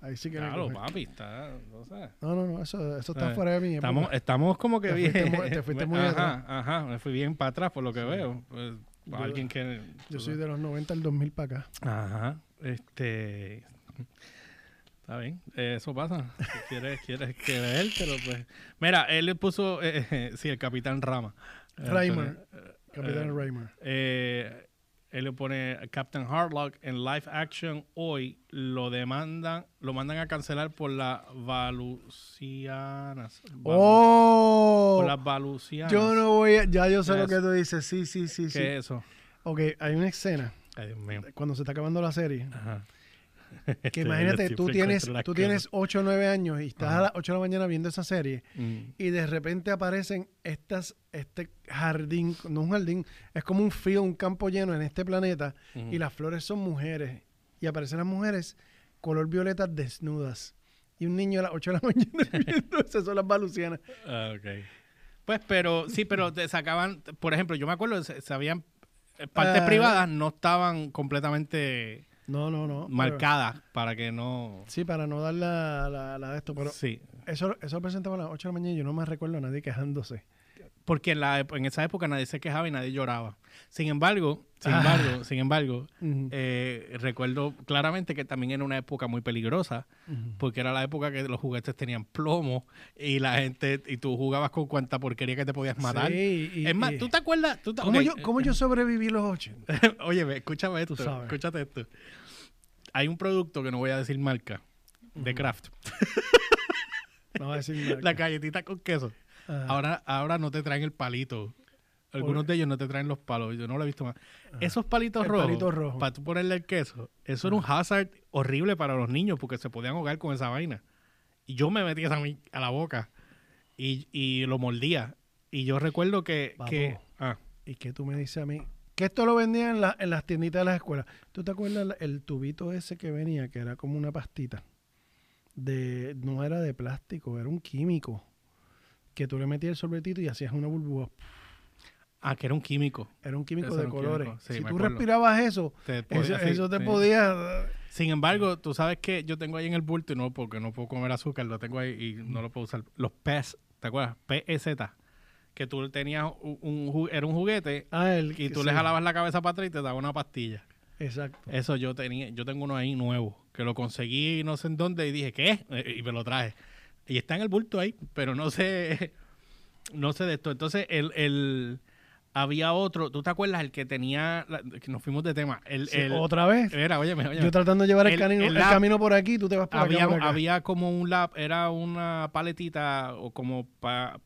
Ahí sí que Claro, papi, está, no sé. No, no, no, eso, eso está fuera de mí. Estamos, estamos como que Te bien. fuiste te fuiste muy ajá, atrás. ajá, me fui bien para atrás por lo que Sí. veo. Pues, Yo- alguien que. Yo soy de los 90 al 2000 para acá. Ajá, este. Está bien, eh, eso pasa. Si quieres, quieres que leértelo, pues. Mira, él le puso, eh, eh, sí, el Capitán Rama. Eh, Reimer. Antonio, Capitán eh, Reimer. eh, él le pone Captain Hardlock en live action hoy lo demandan, lo mandan a cancelar por las valucianas. Valu- ¡Oh! Por las valucianas. Yo no voy a... Ya yo sé ¿Qué lo que tú dices. Sí, sí, sí, ¿Qué sí. es eso? Ok, hay una escena Ay, Dios mío. cuando se está acabando la serie. Ajá. Que imagínate, tú tienes, tú tienes 8 o 9 años y estás Ajá. a las 8 de la mañana viendo esa serie Mm. y de repente aparecen estas, este jardín, no un jardín, es como un field, un campo lleno en este planeta y las flores son mujeres y aparecen las mujeres color violeta desnudas y un niño a las 8 de la mañana viendo esas son las balucianas. Ah, ok. Pues, pero, sí, pero te sacaban, por ejemplo, yo me acuerdo, se, se habían, eh, partes Ah. privadas no estaban completamente No, no, no. pero- marcadas para que no... sí, para no dar la, la, la de esto, pero sí. eso, eso lo presentaba a las 8 de la mañana y yo no me recuerdo a nadie quejándose. Porque en, la, en esa época nadie se quejaba y nadie lloraba. Sin embargo, sin Ah. embargo, sin embargo, eh, recuerdo claramente que también era una época muy peligrosa, porque era la época que los juguetes tenían plomo y la gente, y tú jugabas con cuanta porquería que te podías matar. Sí, y- es más, y- ¿tú te acuerdas? ¿Tú te- ¿Cómo, yo, ¿Cómo yo sobreviví los 80? Oye, escúchame esto, escúchate esto. Hay un producto que no voy a decir marca, de. Kraft, No voy a decir nada. la galletita con queso. Ajá. Ahora, ahora no te traen el palito. Algunos de ellos no te traen los palos, yo no lo he visto más. Esos palitos El rojos, palito rojo. para tú ponerle el queso, eso era un hazard horrible para los niños porque se podían ahogar con esa vaina. Y yo me metí esa mi- a la boca y, y lo mordía. Y yo recuerdo que... Papo. que ah, ¿Y qué tú me dices a mí? Que esto lo vendían en, la- en las tienditas de las escuelas. ¿Tú te acuerdas el tubito ese que venía, que era como una pastita? De, no era de plástico, era un químico. Que tú le metías el sorbetito y hacías una burbuja. ah, que era un químico. Era un químico de un colores. químico, sí, si tú acuerdo. respirabas eso, Te podía- eso, sí, eso te sí. podía... Sin embargo, tú sabes que yo tengo ahí en el bulto y no porque no puedo comer azúcar, lo tengo ahí y no lo puedo usar. Los PES, ¿te acuerdas? PEZ. Que tú tenías un, era un juguete Ah, el, y tú le jalabas la cabeza para atrás y te daba una pastilla. Exacto. Eso yo tenía, yo tengo uno ahí nuevo, que lo conseguí no sé en dónde y dije, ¿qué? Eh, Y me lo traje. Y está en el bulto ahí, pero no sé, no sé de esto. Entonces, el, el había otro, ¿tú te acuerdas? El que tenía, la- que nos fuimos de tema. El, Sí, el- otra vez. era, óyeme, óyeme. Yo tratando de llevar el, El- camino, el camino por aquí, tú te vas por acá, había, por acá. había como un lap, era una paletita o como para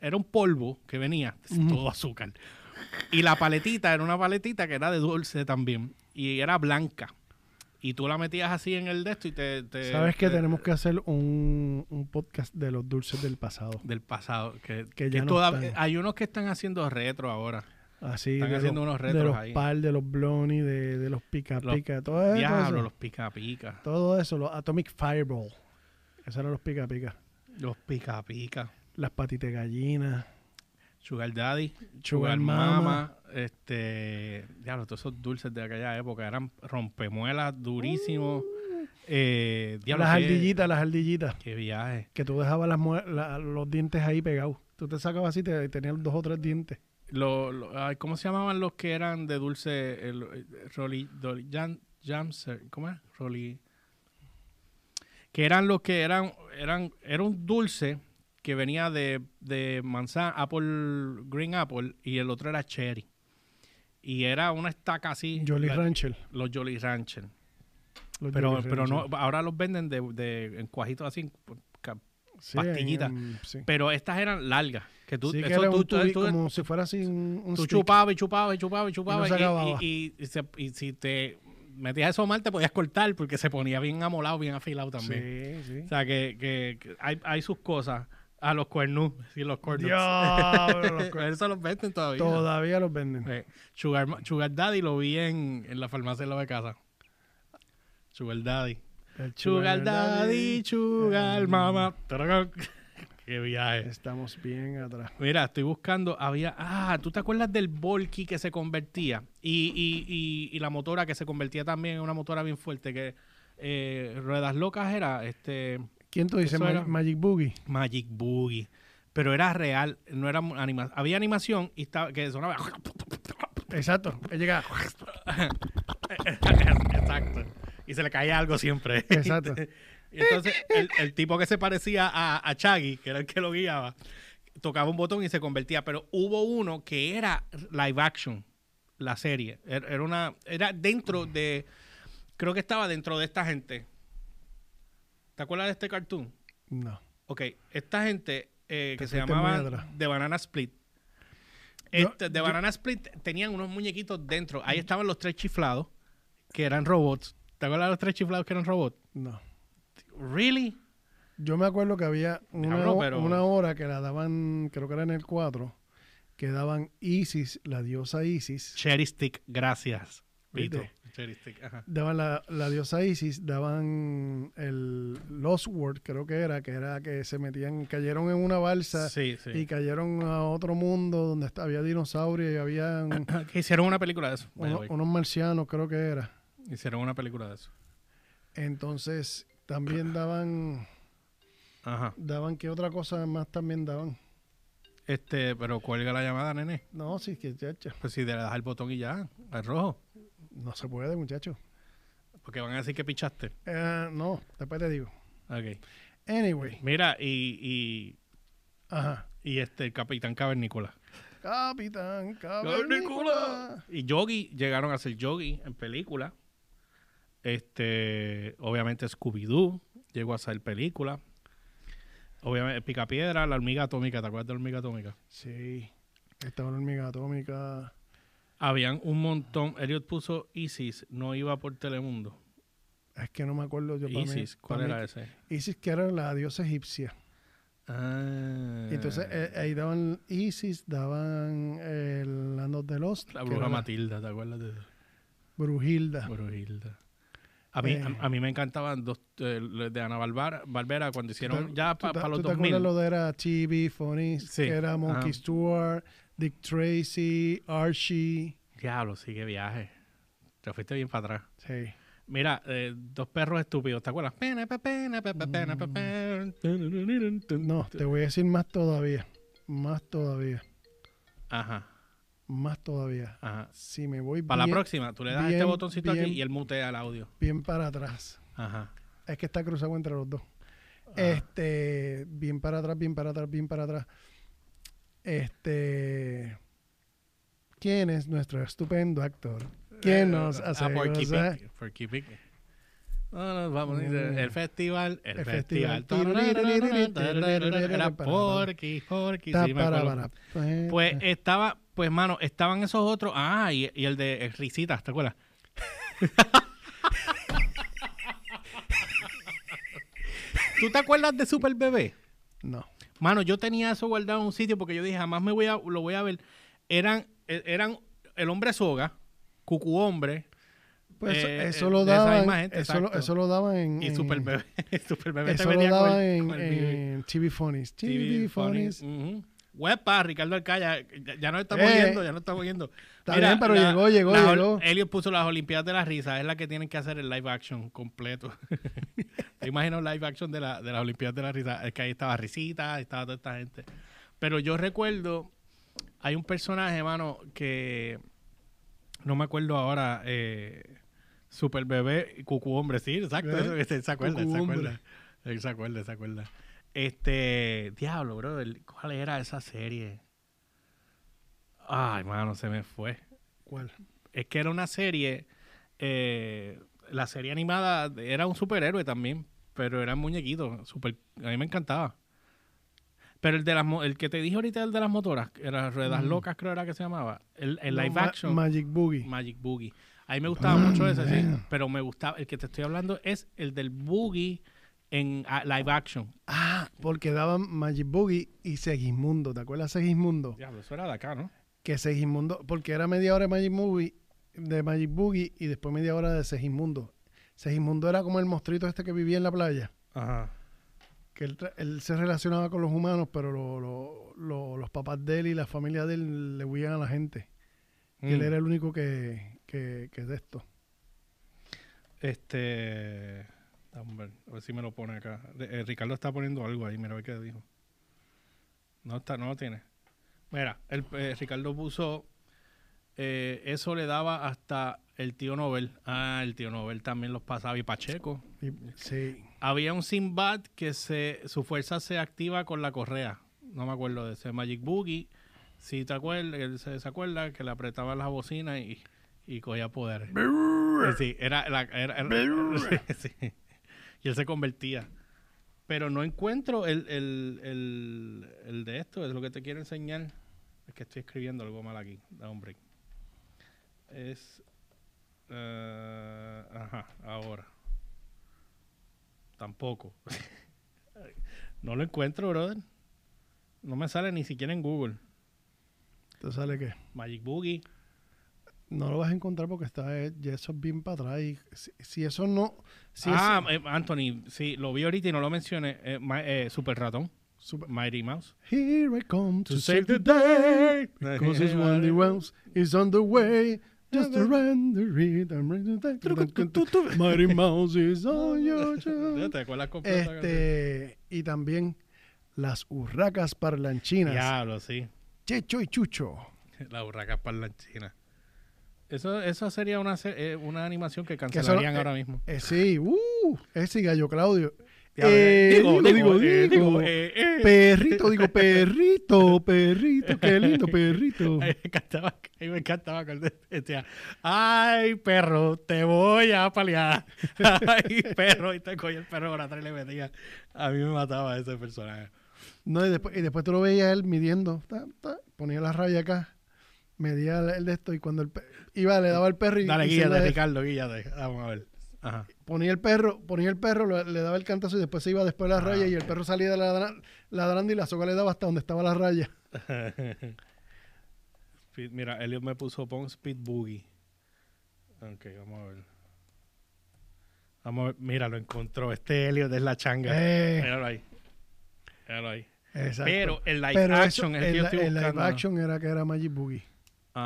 era un polvo que venía, todo azúcar. Y la paletita era una paletita que era de dulce también. Y era blanca. Y tú la metías así en el de esto y te... te- ¿Sabes que te- tenemos que hacer un, un podcast de los dulces del pasado? Del pasado. Que, Que ya no están. Hay unos que están haciendo retro ahora. Así, Están de haciendo los, unos de retros los ahí. par, de los bloney, de, de los pica Los pica, todo eso. Diablo, los pica pica. Todo eso, los Atomic Fireball. Esos eran los pica pica. Los pica pica. Las patitas de gallina. Sugar Daddy, Sugar Sugar Mama. Mama, este, diablo, todos esos dulces de aquella época eran rompemuelas durísimos. Eh, diablo, las qué- ardillitas, las ardillitas. Qué viaje. Que tú dejabas las la- los dientes ahí pegados. Tú te sacabas así y te, tenías dos o tres dientes. Lo, lo- ¿Cómo se llamaban los que eran de dulce? El, el- Rolly, Dolly- Jam- Jamser, ¿cómo es? Rolly. Que eran los que eran, eran, era un dulce que venía de, de manzana, apple, green apple, y el otro era cherry. Y era una estaca así. Jolly la- Rancher. Los Jolly Rancher. los Pero, Jolly pero no, Rancher. ahora los venden de, de en cuajitos así. Sí, pastillitas. sí. Pero estas eran largas. Que tú, Sí, que eso tú- tú- como si fuera así un, un tú stick. chupabas y chupabas y chupabas y chupabas. Y, acababa. y- y se- y si te metías eso mal, te podías cortar porque se ponía bien amolado, bien afilado también. O sea, que, que- que hay, hay sus cosas. A los cuernus, sí, los cuernos. Diablo, los cuernos. Eso los venden todavía. Todavía los venden. Eh, Sugar, Sugar Daddy lo vi en, en la farmacia de la de casa. Sugar Daddy. El Sugar Daddy, Sugar Eh, Mama. Tararán. Qué viaje. Estamos bien atrás. Mira, estoy buscando, había, ah, ¿tú te acuerdas del Volky que se convertía? Y, y, y, y la motora que se convertía también en una motora bien fuerte, que eh, Ruedas Locas era este ¿Quién tú dices? Magic Boogie. Magic Boogie. Pero era real, no era animación. Había animación y estaba, que sonaba... Exacto. Él llega. Exacto. Y se le caía algo siempre. Exacto. Y entonces, el, el tipo que se parecía a, a Chaggy, que era el que lo guiaba, tocaba un botón y se convertía. Pero hubo uno que era live action, la serie. Era, era una. Era dentro de. Creo que estaba dentro de esta gente. ¿Te acuerdas de este cartoon? No. Ok, esta gente eh, que se llamaba. The Banana Split. Este, yo- Banana Split tenían unos muñequitos dentro. Ahí estaban los tres chiflados, que eran robots. ¿Te acuerdas de los tres chiflados que eran robots? No. ¿Really? Yo me acuerdo que había pero- una hora que la daban, creo que era en el 4, que daban Isis, la diosa Isis. Cherry Stick, gracias. Daban la, la diosa Isis, daban el Lost World, creo que era, que era que se metían, cayeron en una balsa Sí, sí. y cayeron a otro mundo donde había dinosaurios y había Que hicieron una película de eso. unos marcianos, creo que era. Hicieron una película de eso. Entonces, también daban, Ajá. daban, ¿qué otra cosa más también daban? Este, pero cuelga la llamada, nene. No, sí, que chacha, Pues si le das el botón y ya, al rojo. No se puede, muchacho. Porque van a decir que pichaste. Eh, no, después te digo. Ok. Anyway, Mira, y, y, ajá. y este, el Capitán Cavernícola. Capitán Cavernícola. Y Yogi, llegaron a ser Yogi en película. Este, obviamente Scooby-Doo llegó a ser película. Obviamente Picapiedra, la hormiga atómica, ¿te acuerdas de la hormiga atómica? Sí, estaba una hormiga atómica. Habían un montón. Elliot puso Isis, no iba por Telemundo. Es que no me acuerdo yo. para mí- Isis, ¿cuál mí- era ese? Isis, que era la diosa egipcia. Ah, Entonces, eh, ahí daban Isis, daban el Land of the Lost. la bruja Matilda, ¿te acuerdas de eso? Brujilda. Brujilda. A mí, Eh. a, a mí me encantaban dos eh, los de Ana Barbera, Barbera cuando hicieron ¿Tú te- ya para te- los ¿tú te 2000. acuerdas lo de era TV, Sí, que era Monkey. Stewart, Dick Tracy, Archie? Diablo, sí, qué viaje. Te fuiste bien para atrás. Sí. Mira, eh, dos perros estúpidos, ¿te acuerdas? No, te voy a decir más todavía. Más todavía. Ajá, Más todavía. ajá. Si me voy Para la bien, próxima, tú le das este botoncito bien. aquí y él mutea el audio. bien para atrás. Ajá. Es que está cruzado entre los dos. Este, bien para atrás, bien para atrás, bien para atrás. Este, ¿quién es nuestro estupendo actor? ¿Quién nos Eh, hace ah? Pig, Porky Pig. No, no, vamos, dice, el festival, el, El festival. festival. Era Porky, Porky, sí, me Pues estaba, pues mano, estaban esos otros. Ah, y, y el de Risitas, ¿te acuerdas? ¿Tú te acuerdas de Super Bebé? no. Mano, yo tenía eso guardado en un sitio porque yo dije, jamás me voy a, lo voy a ver. Eran, eh, eran el hombre soga, Cucu Hombre Pues eso- Eh, eso eh, lo daban. gente, eso, lo, eso lo daban en. y en- Super Bebé. Super Bebé Eso lo venía con daban el- en, el en TV Funnies. TV TV. Huepa, Ricardo Alcaya, ya, ya nos estamos Eh, ya nos estamos viendo. está bien, pero llegó, llegó, la- llegó. Elliot puso las Olimpiadas de la Risa, es la que tienen que hacer el live action completo. Te imagino live action de, la, de las Olimpiadas de la Risa, es que ahí estaba Risita, ahí estaba toda esta gente. Pero yo recuerdo, hay un personaje, mano, que no me acuerdo ahora, eh, Super Bebé, Cucu Hombre, sí, exacto, ¿Eh? se acuerda, se acuerda. Se acuerda, se acuerda. Este, diablo, bro, ¿cuál era esa serie? Ay, mano, se me fue. ¿Cuál? Es que era una serie, eh, la serie animada era un superhéroe también, pero era muñequito, super, a mí me encantaba. Pero el de las el que te dije ahorita, el de las motoras, era Ruedas Mm. Locas, creo era que se llamaba. El, el No, live Ma- action. Magic Boogie. Magic Boogie. A mí me gustaba mucho ese, sí. man. Pero me gustaba, el que te estoy hablando es el del Boogie en live action. Ah, porque daban Magic Boogie y Segismundo. ¿Te acuerdas Segismundo? Diablo, eso era de acá, ¿no? Que Segismundo, porque era media hora de Magic Movie, de Magic Boogie y después media hora de Segismundo. Segismundo era como el monstruito este que vivía en la playa. Ajá. Que él, se relacionaba con los humanos, pero lo- lo- lo- los papás de él y la familia de él le huían a la gente. Y él Mm. era el único que, que, que de esto. Este. A ver, a ver si me lo pone acá. Eh, Ricardo está poniendo algo ahí, mira a ver qué dijo. No está, no lo tiene. Mira, el, eh, Ricardo puso. eh, eso le daba hasta el tío Nobel. Ah, el tío Nobel también los pasaba y Pacheco. Sí. Había un Sinbad que se, su fuerza se activa con la correa. No me acuerdo de ese Magic Boogie. Si te acuerdas, él se, se acuerda que le apretaba las bocinas y, y cogía poderes. Eh, Sí, era, la- era- era- sí. Y él se convertía. Pero no encuentro el, el, el, el de esto, es lo que te quiero enseñar. Es que estoy escribiendo algo mal aquí. Da un break. Es. eh, ajá, ahora. Tampoco. no lo encuentro, brother. No me sale ni siquiera en Google. Entonces sale que Magic Boogie. No lo vas a encontrar porque está eh, ya eso es bien para atrás. Y si, si eso no. Si ah, eso- eh, Anthony, sí, lo vi ahorita y no lo mencioné. Eh, Super Ratón. Super- Mighty Mouse. Here I come to, save the day. Because it's the Wells is on the way. Just to the rhythm. Mighty Mouse is on your show. ¿Te acuerdas? Este, y también las urracas parlanchinas. Diablo, sí. Checho y Chucho. La burraca parlanchina. Eso, eso sería una, eh, una animación que eso- cancelarían eh, ahora mismo. Eh, sí, uh, ese gallo Claudio. Eh, digo, digo, eh, digo, eh, eh. Perrito, digo, perrito, perrito, qué lindo perrito. Ay, me encantaba, ay, me encantaba decía, ay, perro, te voy a paliar. Ay, perro, y te cogía el perro por atrás y le metía. A mí me mataba ese personaje. No, y después, y después tú lo veías él midiendo, ta, ta, ponía la raya acá, medía el, el de esto y cuando el iba le daba el perro y, Dale, y guíate, Ricardo, guíate. Vamos a ver. Ajá. ponía el perro, ponía el perro, le daba el cantazo y después se iba después de la Ah, raya y el perro salía de la ladrando y la soga le daba hasta donde estaba la raya. Mira, Elliot me puso pon Speed Boogie. Ok, vamos a ver. Vamos a ver. Mira, lo encontró. Este Elliot es la changa. Eh. Míralo ahí. Míralo ahí. Exacto. Pero el live Pero action es el que yo el, estoy el live action era que era Magic Boogie.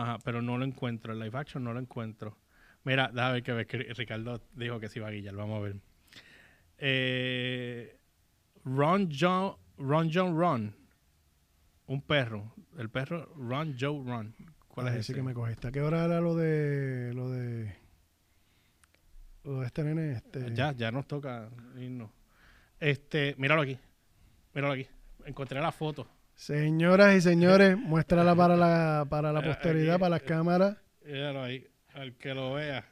Ajá, pero no lo encuentro. El live action no lo encuentro. Mira, déjame ver que ve que Ricardo dijo que se iba a guillar. Vamos a ver. Eh, Ron John, Ron John Ron. Un perro. El perro Ron Joe Ron. ¿Cuál Ay, es sí ese? que me cogiste. ¿A qué hora era lo de lo de lo de este nene? Este, Ya, ya nos toca irnos. Este, míralo aquí. Míralo aquí. Encontré la foto. Señoras y señores, muéstrala para la para la Eh, posteridad, aquí, para las eh, cámaras. Míralo ahí. Al que lo vea.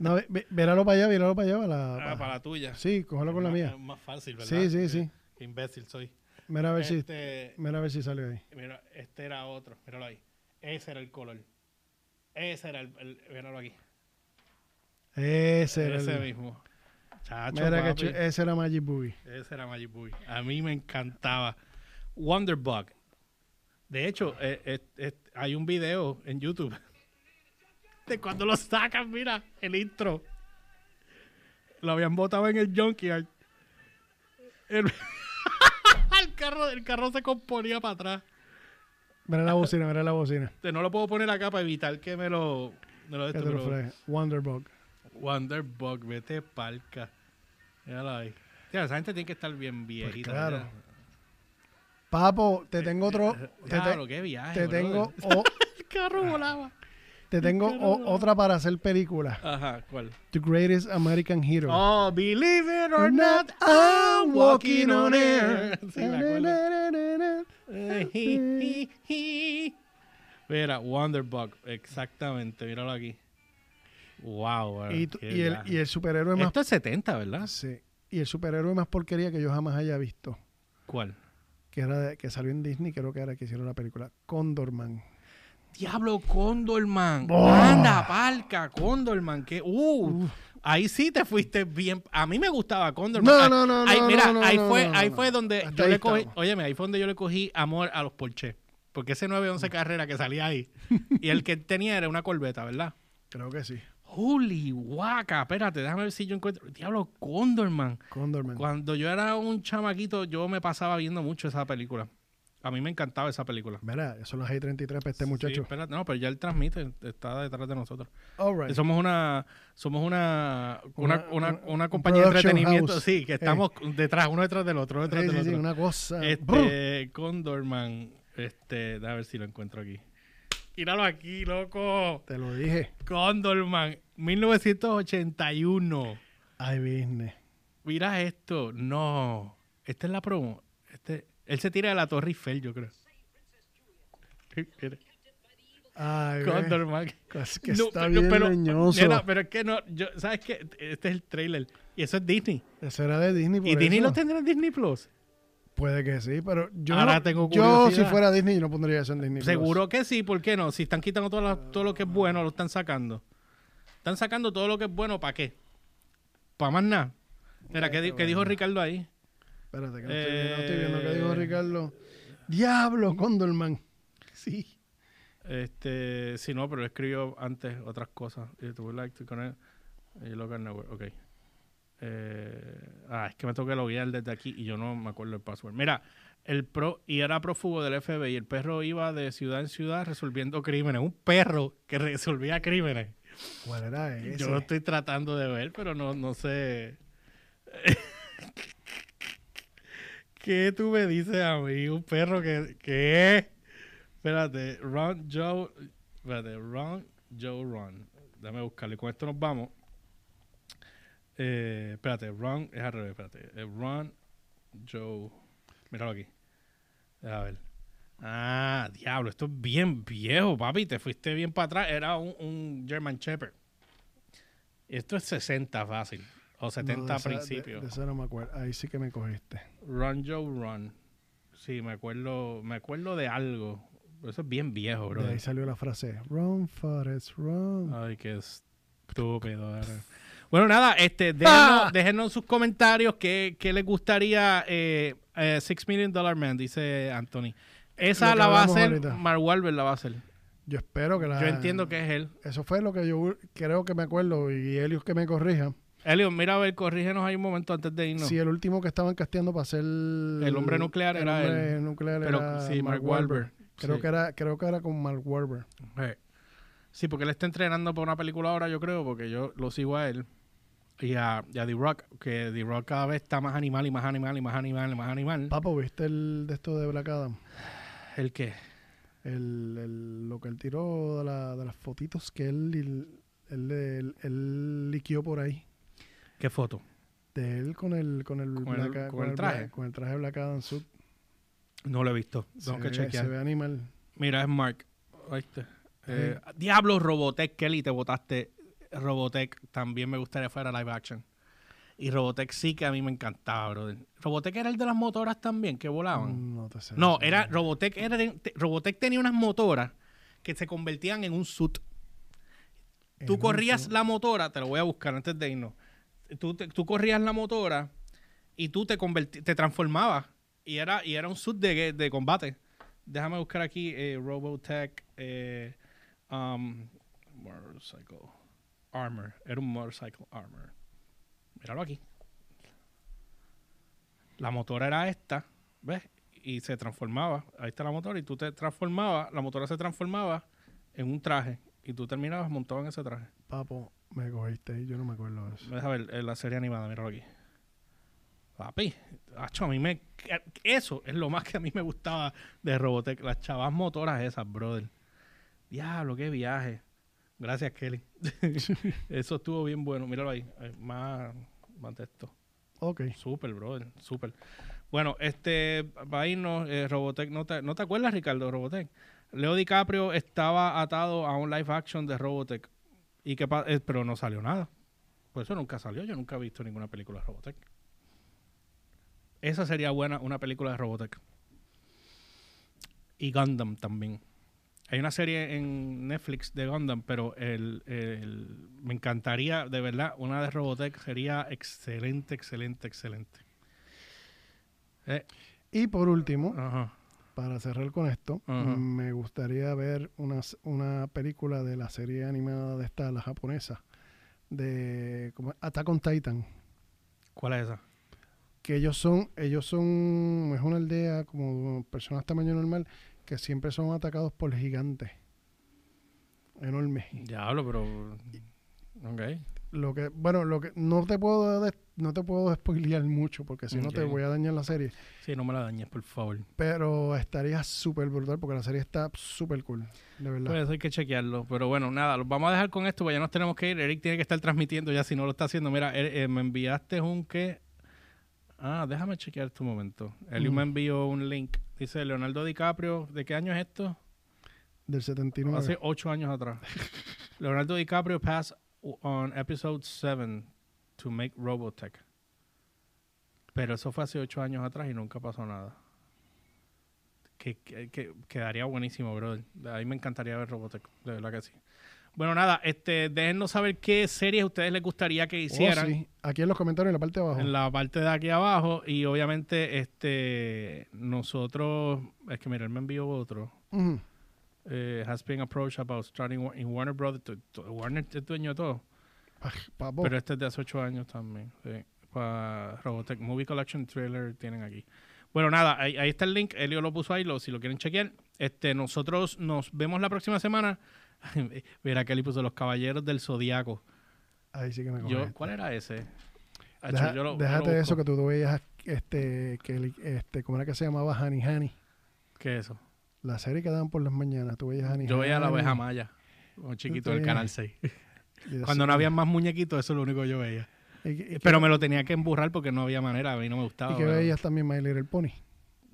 No, véralo para allá, véralo para allá. Para la, Ah, para- la tuya. Sí, cógelo con la mía. es más fácil, ¿verdad? Sí, sí, sí. Qué imbécil soy. Mira a ver si, Este, mira a ver si salió ahí. mira, este era otro. Míralo ahí. Ese era el color. Ese era el... el míralo aquí. Ese era Ese el- mismo. Chacho, Mira que ese era Magic Boogie. Ese era Magic Boogie. A mí me encantaba. Wonderbug. De hecho, eh, eh, eh, hay un video en YouTube de cuando lo sacan, mira, el intro. Lo habían botado en el junkyard. El, el carro, el carro se componía para atrás. Mira la bocina, mira la bocina. No lo puedo poner acá para evitar que me lo... Me lo esto, lo. Wonderbug. Wonderbug, vete palca. Míralo ahí. Tía, esa gente tiene que estar bien viejita. Pues claro. Papo, te tengo otro. Te, te- Diablo, qué viaje, te tengo, o- El carro volaba. te tengo o- otra para hacer película. Ajá, ¿cuál? The Greatest American Hero. Oh, believe it or not, I'm walking on air. Sí, me. Eh. Mira, Wonderbug, exactamente, míralo aquí. Wow, bro, Y, el, y el superhéroe más. Esto es 70, ¿verdad? Sí. Y el superhéroe más porquería que yo jamás haya visto. ¿Cuál? Que era de- que salió en Disney, creo que era que hicieron la película. Condorman. Diablo, Condorman. Oh. Anda, palca, Condorman. Que, uh, Uf. ahí sí te fuiste bien. A mí me gustaba Condorman. No, no, no, ahí, no, mira, no, no, ahí fue, no, ahí fue donde Hasta yo le cogí, estamos. óyeme, ahí fue donde yo le cogí amor a los Porsche. Porque ese 911 carrera que salía ahí. y el que tenía era una corbeta, ¿verdad? Creo que sí. Holy guaca, espérate, déjame ver si yo encuentro. Diablo, Condorman. Condorman. Cuando yo era un chamaquito, yo me pasaba viendo mucho esa película. A mí me encantaba esa película. Mira, eso son las I-33 para este Sí, muchacho. espérate, no, pero ya él transmite, está detrás de nosotros. All right. Somos una somos una una, Una- una, una- una un compañía de entretenimiento, house. sí, que estamos detrás, uno detrás del otro, uno detrás Sí, del sí, otro. una cosa. Este, Condorman, este, a ver si lo encuentro aquí. Míralo aquí, loco. Te lo dije. Condorman, 1981. Ay, business. Mira esto, no. Esta es la promo. Este, él se tira de la Torre Eiffel, yo creo. Ay. Condorman. Es que No, está pero- bien pero, nena, pero es que no, yo, ¿sabes qué? Este es el trailer. Y eso es Disney. Eso era de Disney. ¿Y por Disney eso. lo tendrá en Disney Plus? Puede que sí, pero yo, Ahora no- tengo yo si fuera Disney yo no pondría eso en Disney. Plus. Seguro que sí, ¿por qué no? Si están quitando todo, lo- todo lo que es bueno, lo están sacando. Están sacando todo lo que es bueno, ¿para qué? ¿Para más nada? Mira, ¿qué, qué dijo Ricardo ahí? Espérate, que no estoy, viendo, no estoy viendo. ¿Qué Eh. dijo Ricardo? Diablo, Condorman. Sí. Este, sí, no, pero escribió antes otras cosas. You would like to connect, eh, local network. Ok. Eh, ah, es que me tengo que loguear desde aquí y yo no me acuerdo el password. Mira, el pro y era prófugo del FBI. El perro iba de ciudad en ciudad resolviendo crímenes. Un perro que resolvía crímenes. ¿Cuál era ese? Yo lo estoy tratando de ver, pero no, no sé. ¿Qué tú me dices a mí? Un perro que. ¿Qué? Espérate, Run Joe. Espérate, Run Joe Run. Dame buscarle. Con esto nos vamos. Eh, espérate, Run. Es al revés, espérate. Eh, run Joe. Míralo aquí. A ver. Ah, diablo, esto es bien viejo, papi. Te fuiste bien para atrás. Era un, un German Shepherd. Esto es 60 fácil. O No, 70 de a esa- de- esa no me acuerdo. Ahí sí que me cogiste. Run Joe Run. Sí, me acuerdo, me acuerdo de algo. Eso es bien viejo, bro. De ahí salió la frase. Run, Forrest, run. Ay, qué estúpido. Bueno, nada, este, Ah. déjenos, déjenos sus comentarios qué, qué les gustaría eh, eh, Six Million Dollar Man, dice Anthony. Esa la va a hacer, ahorita. Mark Wahlberg la va a hacer. Yo espero que la... Yo entiendo que es él. Eso fue lo que yo creo que me acuerdo. Y Helios que me corrija. Elliot, mira a ver, corrígenos ahí un momento antes de irnos. Si el último que estaban casteando para ser... El hombre nuclear el era hombre él. nuclear Pero era sí, Mark Wahlberg. Creo, Sí. que era, creo que era con Mark Wahlberg. Eh. Sí, porque él está entrenando para una película ahora, yo creo, porque yo lo sigo a él. Y a, y a The Rock, que The Rock cada vez está más animal y más animal y más animal y más animal. Papo, ¿viste el de esto de Black Adam? ¿El qué? El, el- lo que él tiró de, la- de las fotitos que él, él, él, él- él liquió por ahí. ¿Qué foto? De él con el, con el, Con el- Black- con el traje. Black- con el traje Black Adam suit. No lo he visto. Tengo se, que ve, chequear. se ve animal. Mira, es Mark. ¿Oíste? Eh, Diablo, Robotech Kelly, te botaste. Robotech también me gustaría fuera live action. Y Robotech sí que a mí me encantaba, brother. Robotech era el de las motoras también, que volaban. No te sé. No, decir. era Robotech, era de- Robotech tenía unas motoras que se convertían en un suit. Tú corrías la motora, te lo voy a buscar antes de irnos. Tú, te- tú corrías la motora y tú te te transformabas y era, y era un suit de, de combate. Déjame buscar aquí eh, Robotech eh, um, Motorcycle Armor. Era un Motorcycle Armor. Míralo aquí. La motora era esta, ¿ves? Y se transformaba. Ahí está la motora y tú te transformabas, la motora se transformaba en un traje y tú terminabas montado en ese traje. Papo, me cogiste ahí, yo no me acuerdo de eso. Deja ver eh, la serie animada, míralo aquí. Papi, acho, a mí me... Eso es lo más que a mí me gustaba de Robotech. Las chavas motoras esas, brother. Diablo, qué viaje. Gracias, Kelly. Eso estuvo bien bueno. Míralo ahí. Más, más texto. Ok. Súper, brother. Súper. Bueno, este, para irnos, eh, Robotech, ¿no te, ¿no te acuerdas, Ricardo, de Robotech? Leo DiCaprio estaba atado a un live action de Robotech, y que eh, pero no salió nada. Por eso nunca salió. Yo nunca he visto ninguna película de Robotech. Esa sería buena, una película de Robotech. Y Gundam también. Hay una serie en Netflix de Gundam, pero el, el- me encantaría, de verdad, una de Robotech sería excelente, excelente, excelente. Eh, Y por último, ajá. para cerrar con esto, Ajá. me gustaría ver una, una película de la serie animada de esta, la japonesa, de como Attack on Titan. ¿Cuál es esa? Que ellos son, ellos son, es una aldea como personas tamaño normal, que siempre son atacados por gigantes. Enormes. Diablo, pero. Ok. Lo que, bueno, lo que no te puedo des- no te puedo spoilear mucho porque si no te voy a dañar la serie. Sí, no me la dañes, por favor. Pero estaría súper brutal porque la serie está súper cool, de verdad. Pues hay que chequearlo. Pero bueno, nada, lo vamos a dejar con esto, porque ya nos tenemos que ir. Eric tiene que estar transmitiendo ya si no lo está haciendo. Mira, eh, eh, me enviaste un que. Ah, déjame chequear este momento. Eliu me envió un link. Dice Leonardo DiCaprio. ¿De qué año es esto? Del 79. Hace ocho años atrás. Leonardo DiCaprio passed on episode 7 to make Robotech. Pero eso fue hace ocho años atrás y nunca pasó nada. Que, que- que- quedaría buenísimo, brother. A mí me encantaría ver Robotech, de verdad que sí. Bueno, nada, este, déjennos saber qué series ustedes les gustaría que Oh, hicieran sí. Aquí en los comentarios en la parte de abajo. en la parte de aquí abajo. Y obviamente, este, nosotros, es que mira, él me envió otro. Eh, has been approached about starting in Warner Brothers. Warner es dueño de todo. Ay. Pero este es de hace ocho años también. Sí. Para Robotech Movie Collection Trailer tienen aquí. Bueno, nada, ahí, ahí está el link. Elio lo puso ahí, lo, si lo quieren chequear. Este, nosotros nos vemos la próxima semana. Mira que él puso Los Caballeros del Zodiaco. Ahí sí que me Yo. ¿Cuál era ese? Acho, Deja- yo lo- yo déjate de eso que tú veías, este, que este, ¿cómo era que se llamaba? Honey Honey. ¿Qué es eso? La serie que daban por las mañanas. Tú veías Honey Yo veía la Honey. oveja maya. Un chiquito del. Canal 6. Y Cuando no había más muñequitos, eso es lo único que yo veía. Y, y Pero me lo tenía que emburrar porque no había manera, a mí no me gustaba. y que veías también My Little Pony.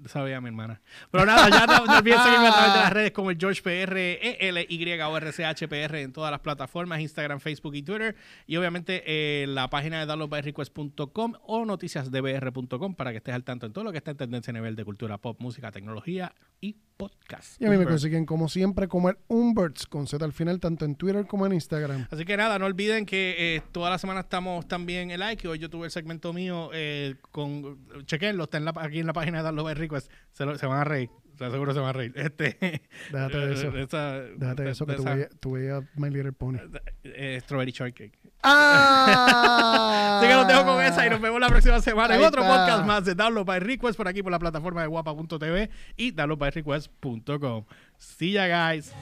Sabía mi hermana. Pero nada, ya no, no olviden seguirme a través de las redes como el George PR, ELY o RCHPR en todas las plataformas, Instagram, Facebook y Twitter. Y obviamente eh, la página de downloadbyrequest.com o noticiasdbr.com para que estés al tanto en todo lo que está en tendencia a nivel de cultura pop, música, tecnología y podcast. Y a mí me consiguen como siempre como el Umberts con Z al final, tanto en Twitter como en Instagram. Así que nada, no olviden que eh, toda la semana estamos también en like. Hoy yo tuve el segmento mío eh, con. Chequenlo, está en la, aquí en la página de Download by Request. Se, lo- se van a reír. O sea, seguro se van a reír. Este, Déjate de eso. esa- Déjate de eso que tú esa- veías, tú veías My Little Pony. eh, Strawberry Shortcake. ¡Ah! Así que los dejo con esa y nos vemos la próxima semana en Ahí otro está. podcast más de Download by Request por aquí por la plataforma de guapa.tv y downloadbyrequest.com. See ya, guys.